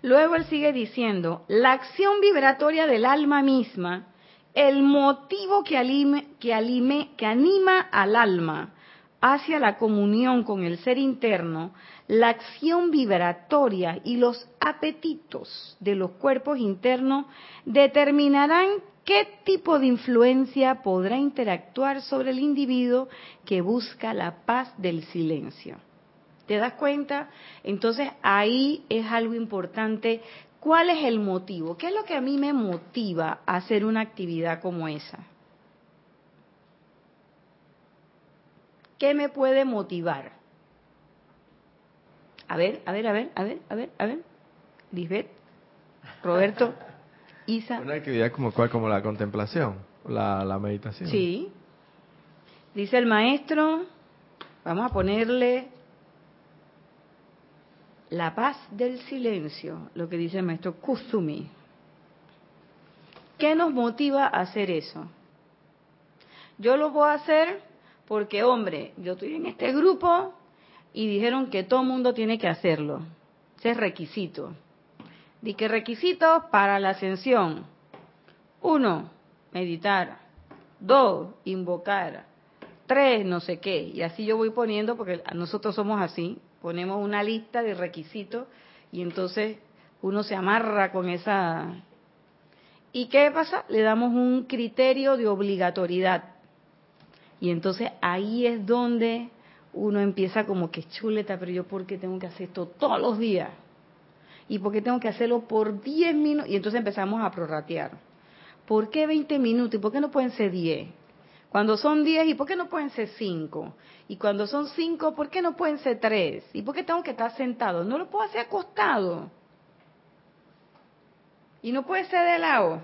Luego él sigue diciendo, la acción vibratoria del alma misma, el motivo que, alime, que, que anima al alma hacia la comunión con el ser interno, la acción vibratoria y los apetitos de los cuerpos internos determinarán qué tipo de influencia podrá interactuar sobre el individuo que busca la paz del silencio. ¿Te das cuenta? Entonces ahí es algo importante. ¿Cuál es el motivo? ¿Qué es lo que a mí me motiva a hacer una actividad como esa? ¿Qué me puede motivar? A ver, a ver, a ver, a ver, a ver, a ver. Lisbeth, Roberto, Isa. Una actividad como cuál, como la contemplación, la, la meditación. Sí. Dice el maestro, vamos a ponerle la paz del silencio, lo que dice el maestro Kusumi. ¿Qué nos motiva a hacer eso? Yo lo voy a hacer porque, hombre, yo estoy en este grupo y dijeron que todo mundo tiene que hacerlo. Ese es requisito. Di que requisitos para la ascensión. Uno, meditar. Dos, invocar. Tres, no sé qué. Y así yo voy poniendo, porque nosotros somos así. Ponemos una lista de requisitos y entonces uno se amarra con esa... ¿Y qué pasa? Le damos un criterio de obligatoriedad. Y entonces ahí es donde uno empieza como que chuleta, pero yo por qué tengo que hacer esto todos los días? ¿Y por qué tengo que hacerlo por 10 minutos? Y entonces empezamos a prorratear. ¿Por qué 20 minutos? ¿Y por qué no pueden ser 10? Cuando son 10, ¿y por qué no pueden ser 5? Y cuando son 5, ¿por qué no pueden ser 3? ¿Y por qué tengo que estar sentado? No lo puedo hacer acostado. Y no puede ser de lado.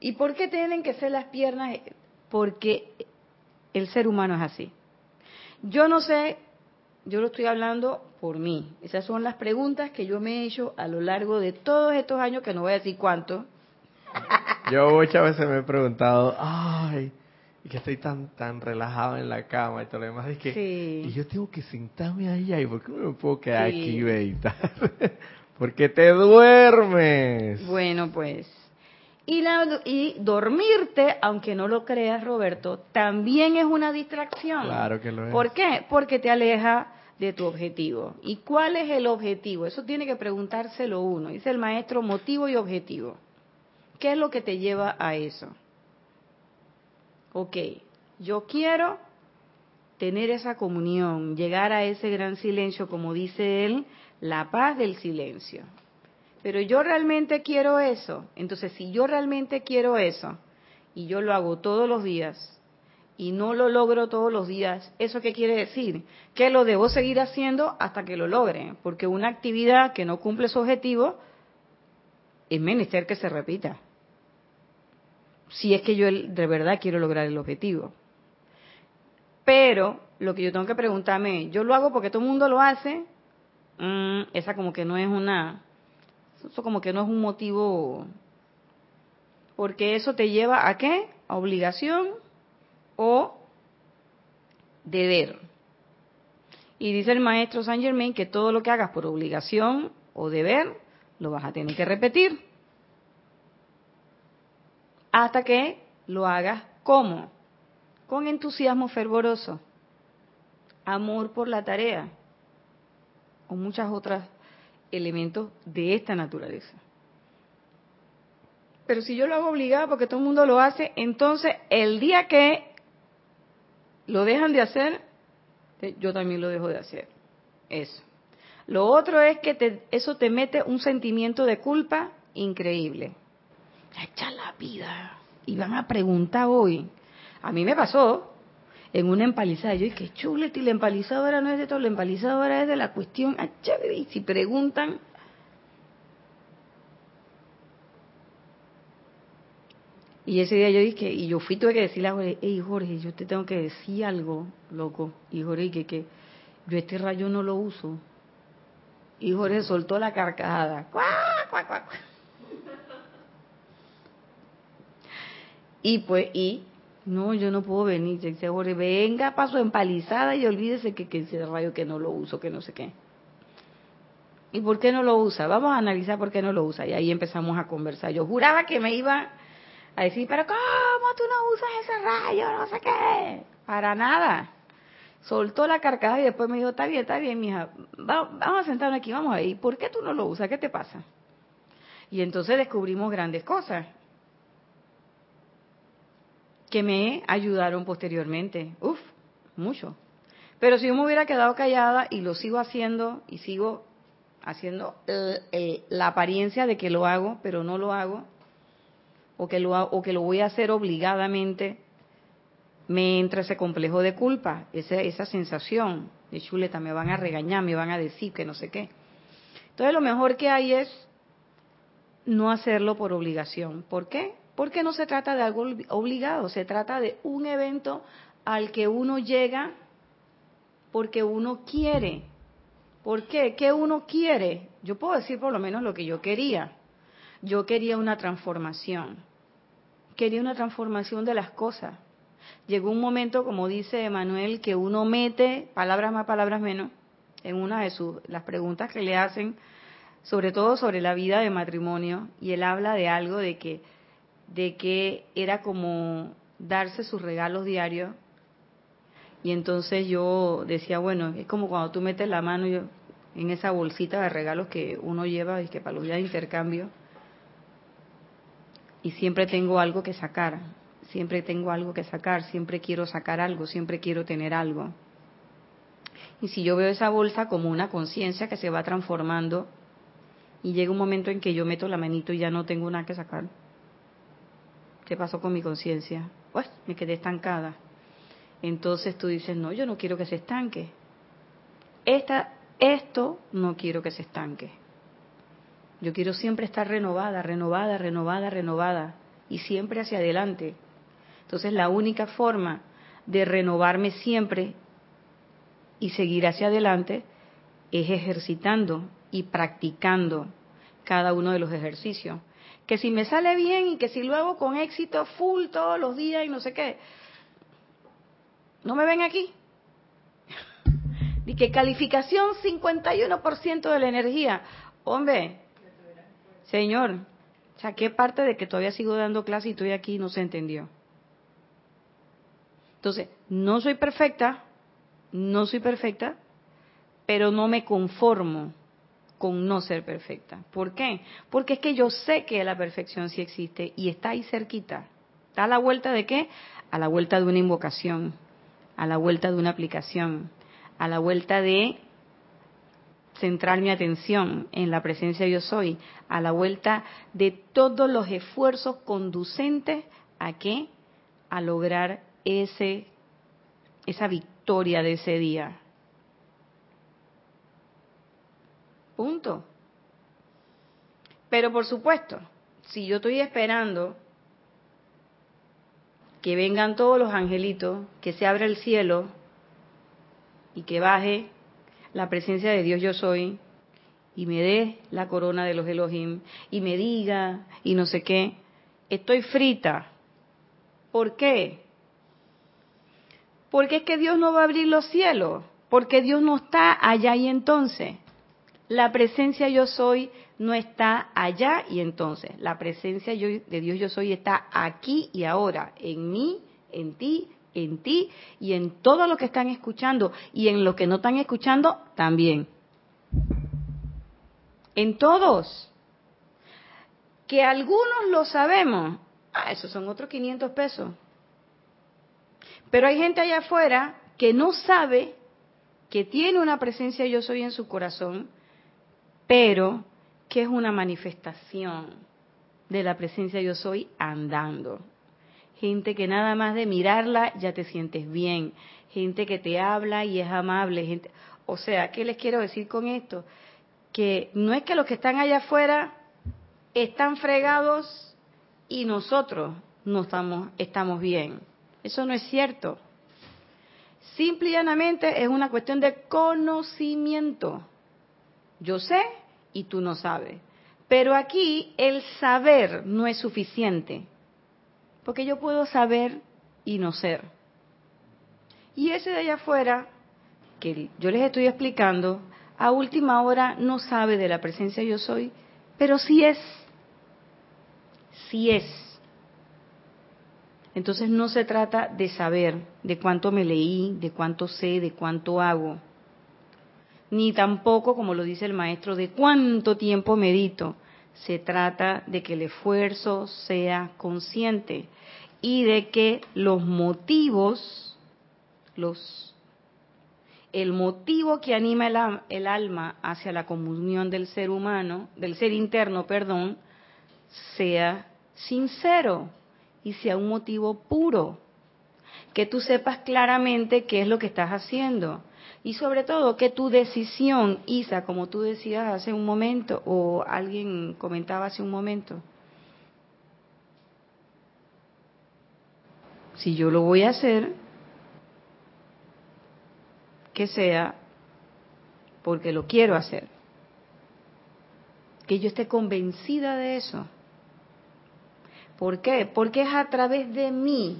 ¿Y por qué tienen que ser las piernas? Porque el ser humano es así. Yo no sé, yo lo estoy hablando por mí. Esas son las preguntas que yo me he hecho a lo largo de todos estos años, que no voy a decir cuánto. Yo muchas veces me he preguntado, ay, y que estoy tan tan relajado en la cama y todo lo demás, es que y yo tengo que sentarme ahí, ¿y por qué no me puedo quedar aquí y meditar? Porque te duermes. Bueno, pues y, y dormirte, aunque no lo creas, Roberto, también es una distracción. Claro que lo es. ¿Por qué? Porque te aleja de tu objetivo. ¿Y cuál es el objetivo? Eso tiene que preguntárselo uno. Dice el maestro motivo y objetivo. ¿Qué es lo que te lleva a eso? Ok, yo quiero tener esa comunión, llegar a ese gran silencio, como dice él, la paz del silencio. Pero yo realmente quiero eso. Entonces, si yo realmente quiero eso y yo lo hago todos los días y no lo logro todos los días, ¿eso qué quiere decir? Que lo debo seguir haciendo hasta que lo logre, porque una actividad que no cumple su objetivo es menester que se repita. Si es que yo de verdad quiero lograr el objetivo. Pero lo que yo tengo que preguntarme, ¿yo lo hago porque todo el mundo lo hace? Mm, esa como que no es una eso como que no es un motivo, porque eso te lleva a qué? A obligación o deber. Y dice el maestro Saint Germain que todo lo que hagas por obligación o deber, lo vas a tener que repetir. Hasta que lo hagas como? Con entusiasmo fervoroso, amor por la tarea o muchas otras elementos de esta naturaleza. Pero si yo lo hago obligado porque todo el mundo lo hace, entonces el día que lo dejan de hacer, eh, yo también lo dejo de hacer. Eso. Lo otro es que eso te mete un sentimiento de culpa increíble. Echa la vida. Y van a preguntar hoy. A mí me pasó en una empalizada. Yo dije, chulete, y la empalizadora no es de todo, la empalizadora es de la cuestión. Ah, y si preguntan, Y ese día yo dije, y yo fui, tuve que decirle a Jorge, hey Jorge, yo te tengo que decir algo, loco. Y Jorge, que, que yo este rayo no lo uso. Y Jorge soltó la carcajada. Y pues, y, no, yo no puedo venir. Dice Jorge, venga, paso empalizada y olvídese que, que ese rayo que no lo uso, que no sé qué. ¿Y por qué no lo usa? Vamos a analizar por qué no lo usa. Y ahí empezamos a conversar. Yo juraba que me iba a decir, pero ¿cómo tú no usas ese rayo? No sé qué. Para nada. Soltó la carcajada y después me dijo, está bien, está bien, mija, vamos a sentarnos aquí, vamos ahí. ¿Por qué tú no lo usas? ¿Qué te pasa? Y entonces descubrimos grandes cosas que me ayudaron posteriormente. Uf, mucho. Pero si yo me hubiera quedado callada y lo sigo haciendo y sigo haciendo la apariencia de que lo hago, pero no lo hago, o que lo, o que lo voy a hacer obligadamente, me entra ese complejo de culpa, esa, esa sensación de chuleta, me van a regañar, me van a decir que no sé qué. Entonces lo mejor que hay es no hacerlo por obligación. ¿Por qué? Porque no se trata de algo obligado, se trata de un evento al que uno llega porque uno quiere. ¿Por qué? ¿Qué uno quiere? Yo puedo decir por lo menos lo que yo quería. Yo quería una transformación. Quería una transformación de las cosas. Llegó un momento, como dice Emanuel, que uno mete palabras más, palabras menos en una de sus las preguntas que le hacen, sobre todo sobre la vida de matrimonio, y él habla de algo de que de que era como darse sus regalos diarios. Y entonces yo decía, bueno, es como cuando tú metes la mano en esa bolsita de regalos que uno lleva y que para los días de intercambio y siempre tengo algo que sacar, siempre tengo algo que sacar, siempre quiero sacar algo, siempre quiero tener algo. Y si yo veo esa bolsa como una conciencia que se va transformando y llega un momento en que yo meto la manito y ya no tengo nada que sacar, ¿qué pasó con mi conciencia? Pues me quedé estancada. Entonces tú dices, no, yo no quiero que se estanque. Esta, esto no quiero que se estanque. Yo quiero siempre estar renovada, renovada, renovada, renovada y siempre hacia adelante. Entonces la única forma de renovarme siempre y seguir hacia adelante es ejercitando y practicando cada uno de los ejercicios. Que si me sale bien y que si lo hago con éxito full todos los días y no sé qué, no me ven aquí. Y que calificación 51% de la energía. Hombre, Señor, o ¿qué parte de que todavía sigo dando clase y estoy aquí no se entendió? Entonces, no soy perfecta, no soy perfecta, pero no me conformo con no ser perfecta. ¿Por qué? Porque es que yo sé que la perfección sí existe y está ahí cerquita. ¿Está a la vuelta de qué? A la vuelta de una invocación, a la vuelta de una aplicación, a la vuelta de centrar mi atención en la presencia yo soy, a la vuelta de todos los esfuerzos conducentes a qué? A lograr ese esa victoria de ese día. Pero por supuesto, si yo estoy esperando que vengan todos los angelitos, que se abra el cielo y que baje la presencia de Dios yo soy y me dé la corona de los Elohim y me diga y no sé qué, estoy frita. ¿Por qué? Porque es que Dios no va a abrir los cielos, porque Dios no está allá y entonces. La presencia yo soy no está allá y entonces. La presencia de Dios yo soy está aquí y ahora, en mí, en ti, en ti y en todo lo que están escuchando y en lo que no están escuchando también. en todos. Que algunos lo sabemos, ah, esos son otros 500 pesos. Pero hay gente allá afuera que no sabe que tiene una presencia yo soy en su corazón, pero que es una manifestación de la presencia yo soy andando. Gente que nada más de mirarla ya te sientes bien, gente que te habla y es amable, gente, o sea, ¿qué les quiero decir con esto? Que no es que los que están allá afuera están fregados y nosotros no estamos, estamos bien. Eso no es cierto. Simple y llanamente es una cuestión de conocimiento. Yo sé y tú no sabes. Pero aquí el saber no es suficiente. Porque yo puedo saber y no ser. Y ese de allá afuera, que yo les estoy explicando, a última hora no sabe de la presencia yo soy, pero sí es. Sí es. Entonces no se trata de saber de cuánto me leí, de cuánto sé, de cuánto hago, ni tampoco, como lo dice el maestro, de cuánto tiempo medito. Se trata de que el esfuerzo sea consciente y de que los motivos, los, el motivo que anima el, el alma hacia la comunión del ser humano, del ser interno, perdón, sea sincero y sea un motivo puro, que tú sepas claramente qué es lo que estás haciendo y sobre todo que tu decisión, Isa, como tú decías hace un momento o alguien comentaba hace un momento, si yo lo voy a hacer, que sea porque lo quiero hacer, que yo esté convencida de eso ¿Por qué? Porque es a través de mí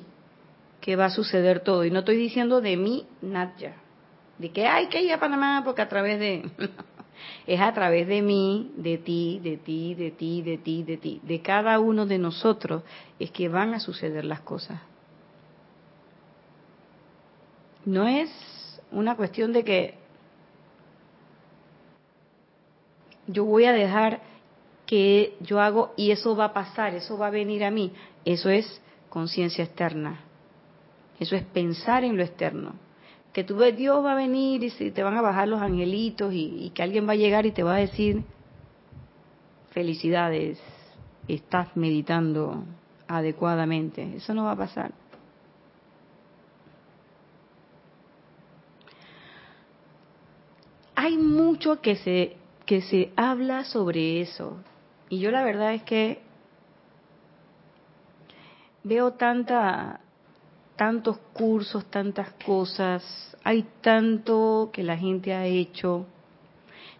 que va a suceder todo. Y no estoy diciendo de mí, Natya. De que hay que ir a Panamá porque a través de... es a través de mí, de ti, de ti, de ti, de ti, de ti. De cada uno de nosotros es que van a suceder las cosas. No es una cuestión de que yo voy a dejar que yo hago y eso va a pasar, eso va a venir a mí. Eso es conciencia externa. Eso es pensar en lo externo. Que tú ves, Dios va a venir y te van a bajar los angelitos y, y que alguien va a llegar y te va a decir, felicidades, estás meditando adecuadamente. Eso no va a pasar. Hay mucho que se, que se habla sobre eso, y yo la verdad es que veo tanta, tantos cursos, tantas cosas, hay tanto que la gente ha hecho,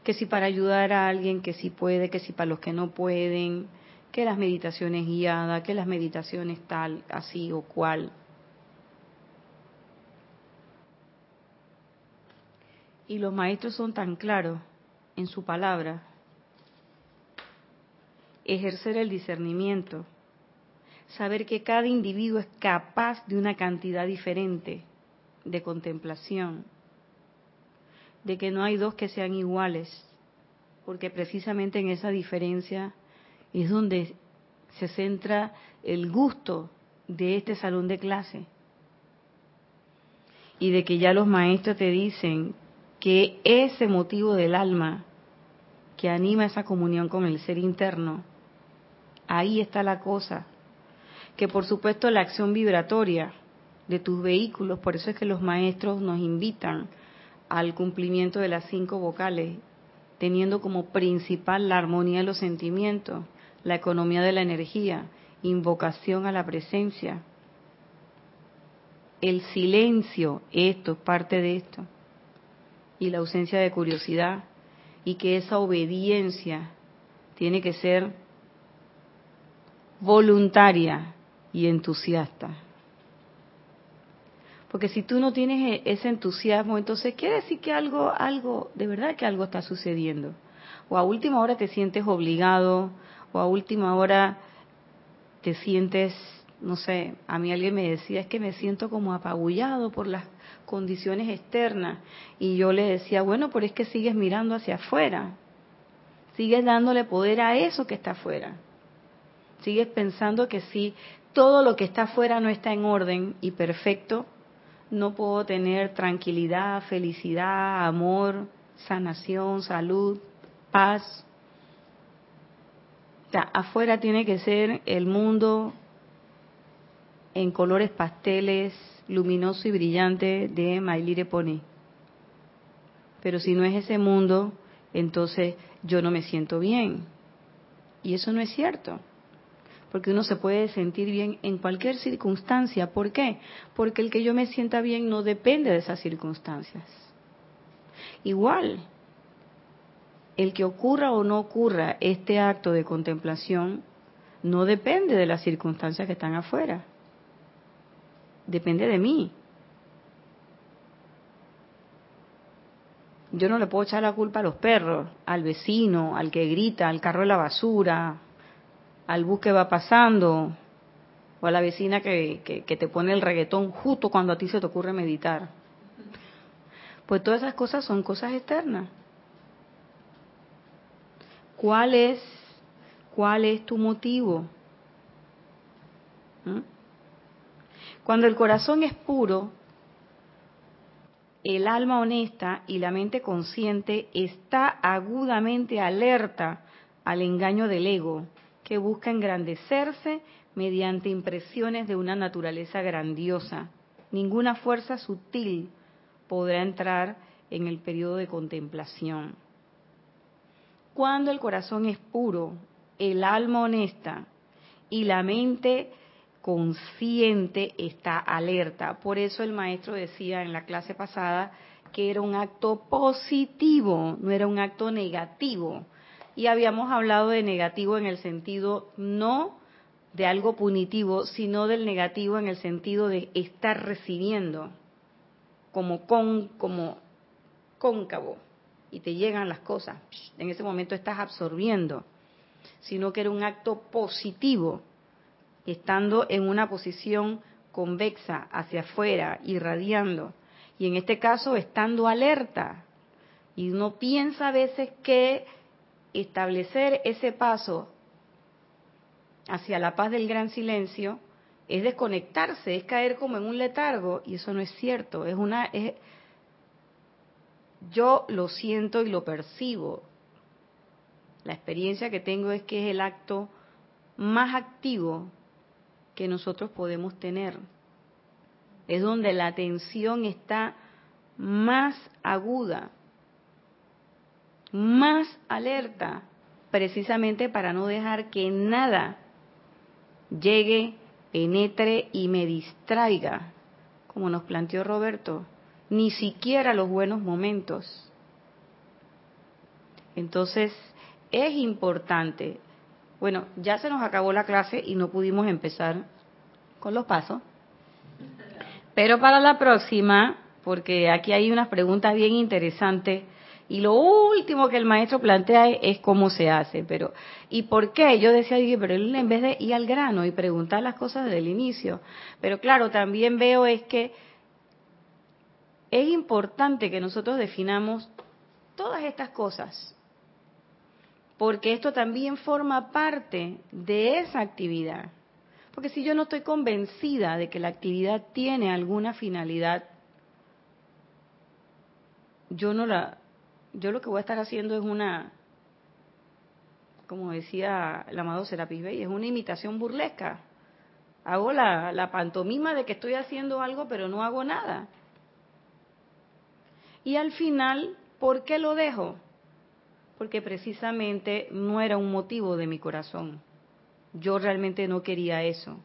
que si para ayudar a alguien, que si puede, que si para los que no pueden, que las meditaciones guiadas, que las meditaciones tal, así o cual. Y los maestros son tan claros en su palabra. Ejercer el discernimiento, saber que cada individuo es capaz de una cantidad diferente de contemplación, de que no hay dos que sean iguales, porque precisamente en esa diferencia es donde se centra el gusto de este salón de clase. Y de que ya los maestros te dicen que ese motivo del alma que anima esa comunión con el ser interno Ahí está la cosa. Que por supuesto la acción vibratoria de tus vehículos, por eso es que los maestros nos invitan al cumplimiento de las cinco vocales, teniendo como principal la armonía de los sentimientos, la economía de la energía, invocación a la presencia. El silencio, esto, parte de esto. Y la ausencia de curiosidad. Y que esa obediencia tiene que ser voluntaria y entusiasta. Porque si tú no tienes e-, ese entusiasmo, entonces quiere decir que algo, algo, de verdad que algo está sucediendo. O a última hora te sientes obligado, o a última hora te sientes, no sé, a mí alguien me decía, es que me siento como apabullado por las condiciones externas. Y yo le decía, bueno, pero es que sigues mirando hacia afuera. Sigues dándole poder a eso que está afuera. Sigues pensando que si todo lo que está afuera no está en orden y perfecto, no puedo tener tranquilidad, felicidad, amor, sanación, salud, paz. Afuera tiene que ser el mundo en colores pasteles, luminoso y brillante de My Little. Pero si no es ese mundo, entonces yo no me siento bien. Y eso no es cierto. Porque uno se puede sentir bien en cualquier circunstancia. ¿Por qué? Porque el que yo me sienta bien no depende de esas circunstancias. Igual, el que ocurra o no ocurra este acto de contemplación no depende de las circunstancias que están afuera. Depende de mí. Yo no le puedo echar la culpa a los perros, al vecino, al que grita, al carro de la basura, al bus que va pasando, o a la vecina que, te pone el reggaetón justo cuando a ti se te ocurre meditar. Pues todas esas cosas son cosas externas. ¿Cuál es, cuál es tu motivo? ¿Mm? Cuando el corazón es puro, el alma honesta y la mente consciente está agudamente alerta al engaño del ego, que busca engrandecerse mediante impresiones de una naturaleza grandiosa. Ninguna fuerza sutil podrá entrar en el periodo de contemplación. Cuando el corazón es puro, el alma honesta y la mente consciente está alerta. Por eso el maestro decía en la clase pasada que era un acto positivo, no era un acto negativo. Y habíamos hablado de negativo en el sentido no de algo punitivo, sino del negativo en el sentido de estar recibiendo como con como cóncavo y te llegan las cosas. En ese momento estás absorbiendo, sino que era un acto positivo estando en una posición convexa hacia afuera, irradiando. Y en este caso, estando alerta. Y uno piensa a veces que establecer ese paso hacia la paz del gran silencio es desconectarse, es caer como en un letargo. Y eso no es cierto. Es una. yo lo siento y lo percibo. La experiencia que tengo es que es el acto más activo que nosotros podemos tener. Es donde la atención está más aguda, más alerta, precisamente para no dejar que nada llegue, penetre y me distraiga, como nos planteó Roberto, ni siquiera los buenos momentos. Entonces, es importante bueno, ya se nos acabó la clase y no pudimos empezar con los pasos. Pero para la próxima, porque aquí hay unas preguntas bien interesantes y lo último que el maestro plantea es cómo se hace, pero ¿y por qué? Yo decía, pero él en vez de ir al grano y preguntar las cosas desde el inicio, pero claro, también veo es que es importante que nosotros definamos todas estas cosas porque esto también forma parte de esa actividad. Porque si yo no estoy convencida de que la actividad tiene alguna finalidad, yo no la, yo lo que voy a estar haciendo es una, como decía el amado Serapis Bey, es una imitación burlesca. Hago la, la pantomima de que estoy haciendo algo, pero no hago nada. Y al final, ¿por qué lo dejo? porque precisamente no era un motivo de mi corazón. Yo realmente no quería eso.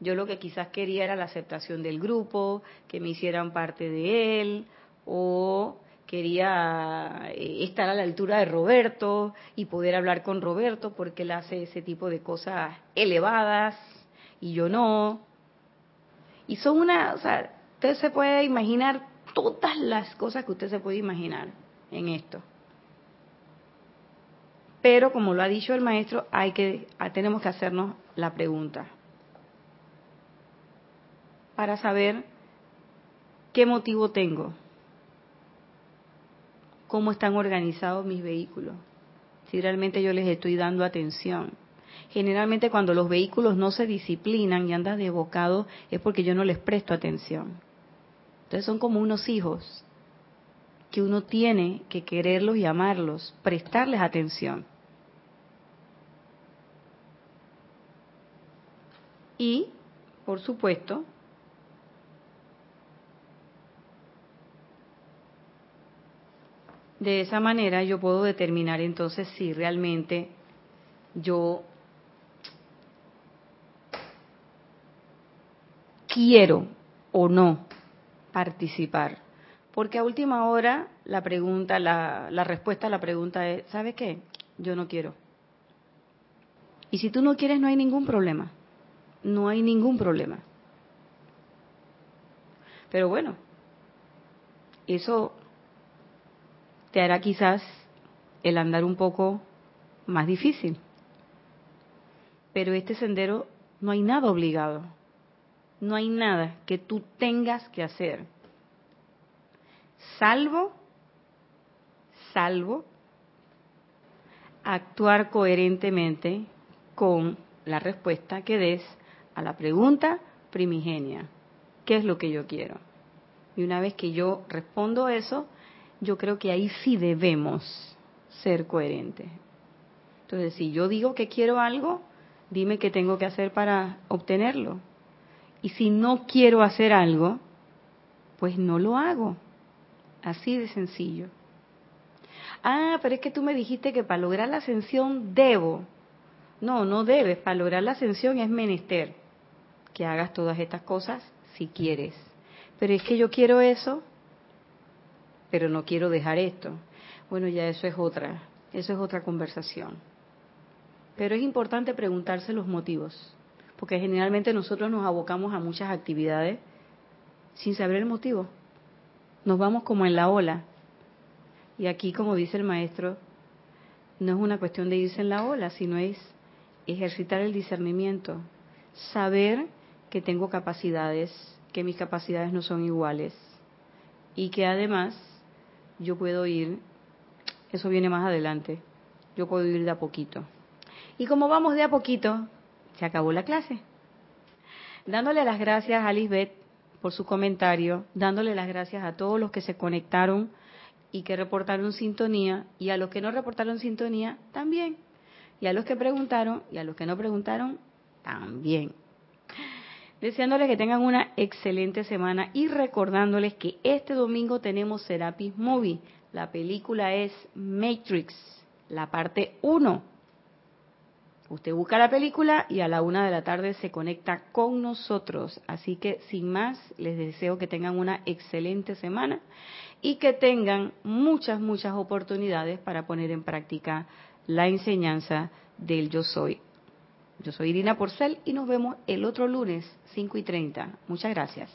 Yo lo que quizás quería era la aceptación del grupo, que me hicieran parte de él, o quería eh, estar a la altura de Roberto y poder hablar con Roberto porque él hace ese tipo de cosas elevadas y yo no. Y son una, o sea, usted se puede imaginar todas las cosas que usted se puede imaginar en esto. Pero como lo ha dicho el maestro, hay que tenemos que hacernos la pregunta para saber qué motivo tengo, cómo están organizados mis vehículos, si realmente yo les estoy dando atención. Generalmente cuando los vehículos no se disciplinan y andan desbocados es porque yo no les presto atención. Entonces son como unos hijos que uno tiene que quererlos y amarlos, prestarles atención. Y, por supuesto, de esa manera yo puedo determinar entonces si realmente yo quiero o no participar. Porque a última hora la pregunta, la, la respuesta a la pregunta es, ¿sabe qué? Yo no quiero. Y si tú no quieres, no hay ningún problema no hay ningún problema. Pero bueno, eso te hará quizás el andar un poco más difícil. Pero este sendero no hay nada obligado. No hay nada que tú tengas que hacer. Salvo, salvo, actuar coherentemente con la respuesta que des a la pregunta primigenia, ¿qué es lo que yo quiero? Y una vez que yo respondo eso, yo creo que ahí sí debemos ser coherentes. Entonces, si yo digo que quiero algo, dime qué tengo que hacer para obtenerlo. Y si no quiero hacer algo, pues no lo hago. Así de sencillo. Ah, pero es que tú me dijiste que para lograr la ascensión debo. No, no debes. Para lograr la ascensión es menester que hagas todas estas cosas si quieres. Pero es que yo quiero eso, pero no quiero dejar esto. Bueno, ya eso es otra, eso es otra conversación. Pero es importante preguntarse los motivos, porque generalmente nosotros nos abocamos a muchas actividades sin saber el motivo. Nos vamos como en la ola. Y aquí, como dice el maestro, no es una cuestión de irse en la ola, sino es ejercitar el discernimiento, saber que tengo capacidades, que mis capacidades no son iguales y que además yo puedo ir, eso viene más adelante, yo puedo ir de a poquito. Y como vamos de a poquito, se acabó la clase. Dándole las gracias a Lisbeth por su comentario, dándole las gracias a todos los que se conectaron y que reportaron sintonía, y a los que no reportaron sintonía también, y a los que preguntaron y a los que no preguntaron también deseándoles que tengan una excelente semana y recordándoles que este domingo tenemos Serapis Movie. La película es Matrix, la parte 1. Usted busca la película y a la una de la tarde se conecta con nosotros. Así que sin más, les deseo que tengan una excelente semana y que tengan muchas, muchas oportunidades para poner en práctica la enseñanza del yo soy. Yo soy Irina Porcel y nos vemos el otro lunes, 5 y 30. Muchas gracias.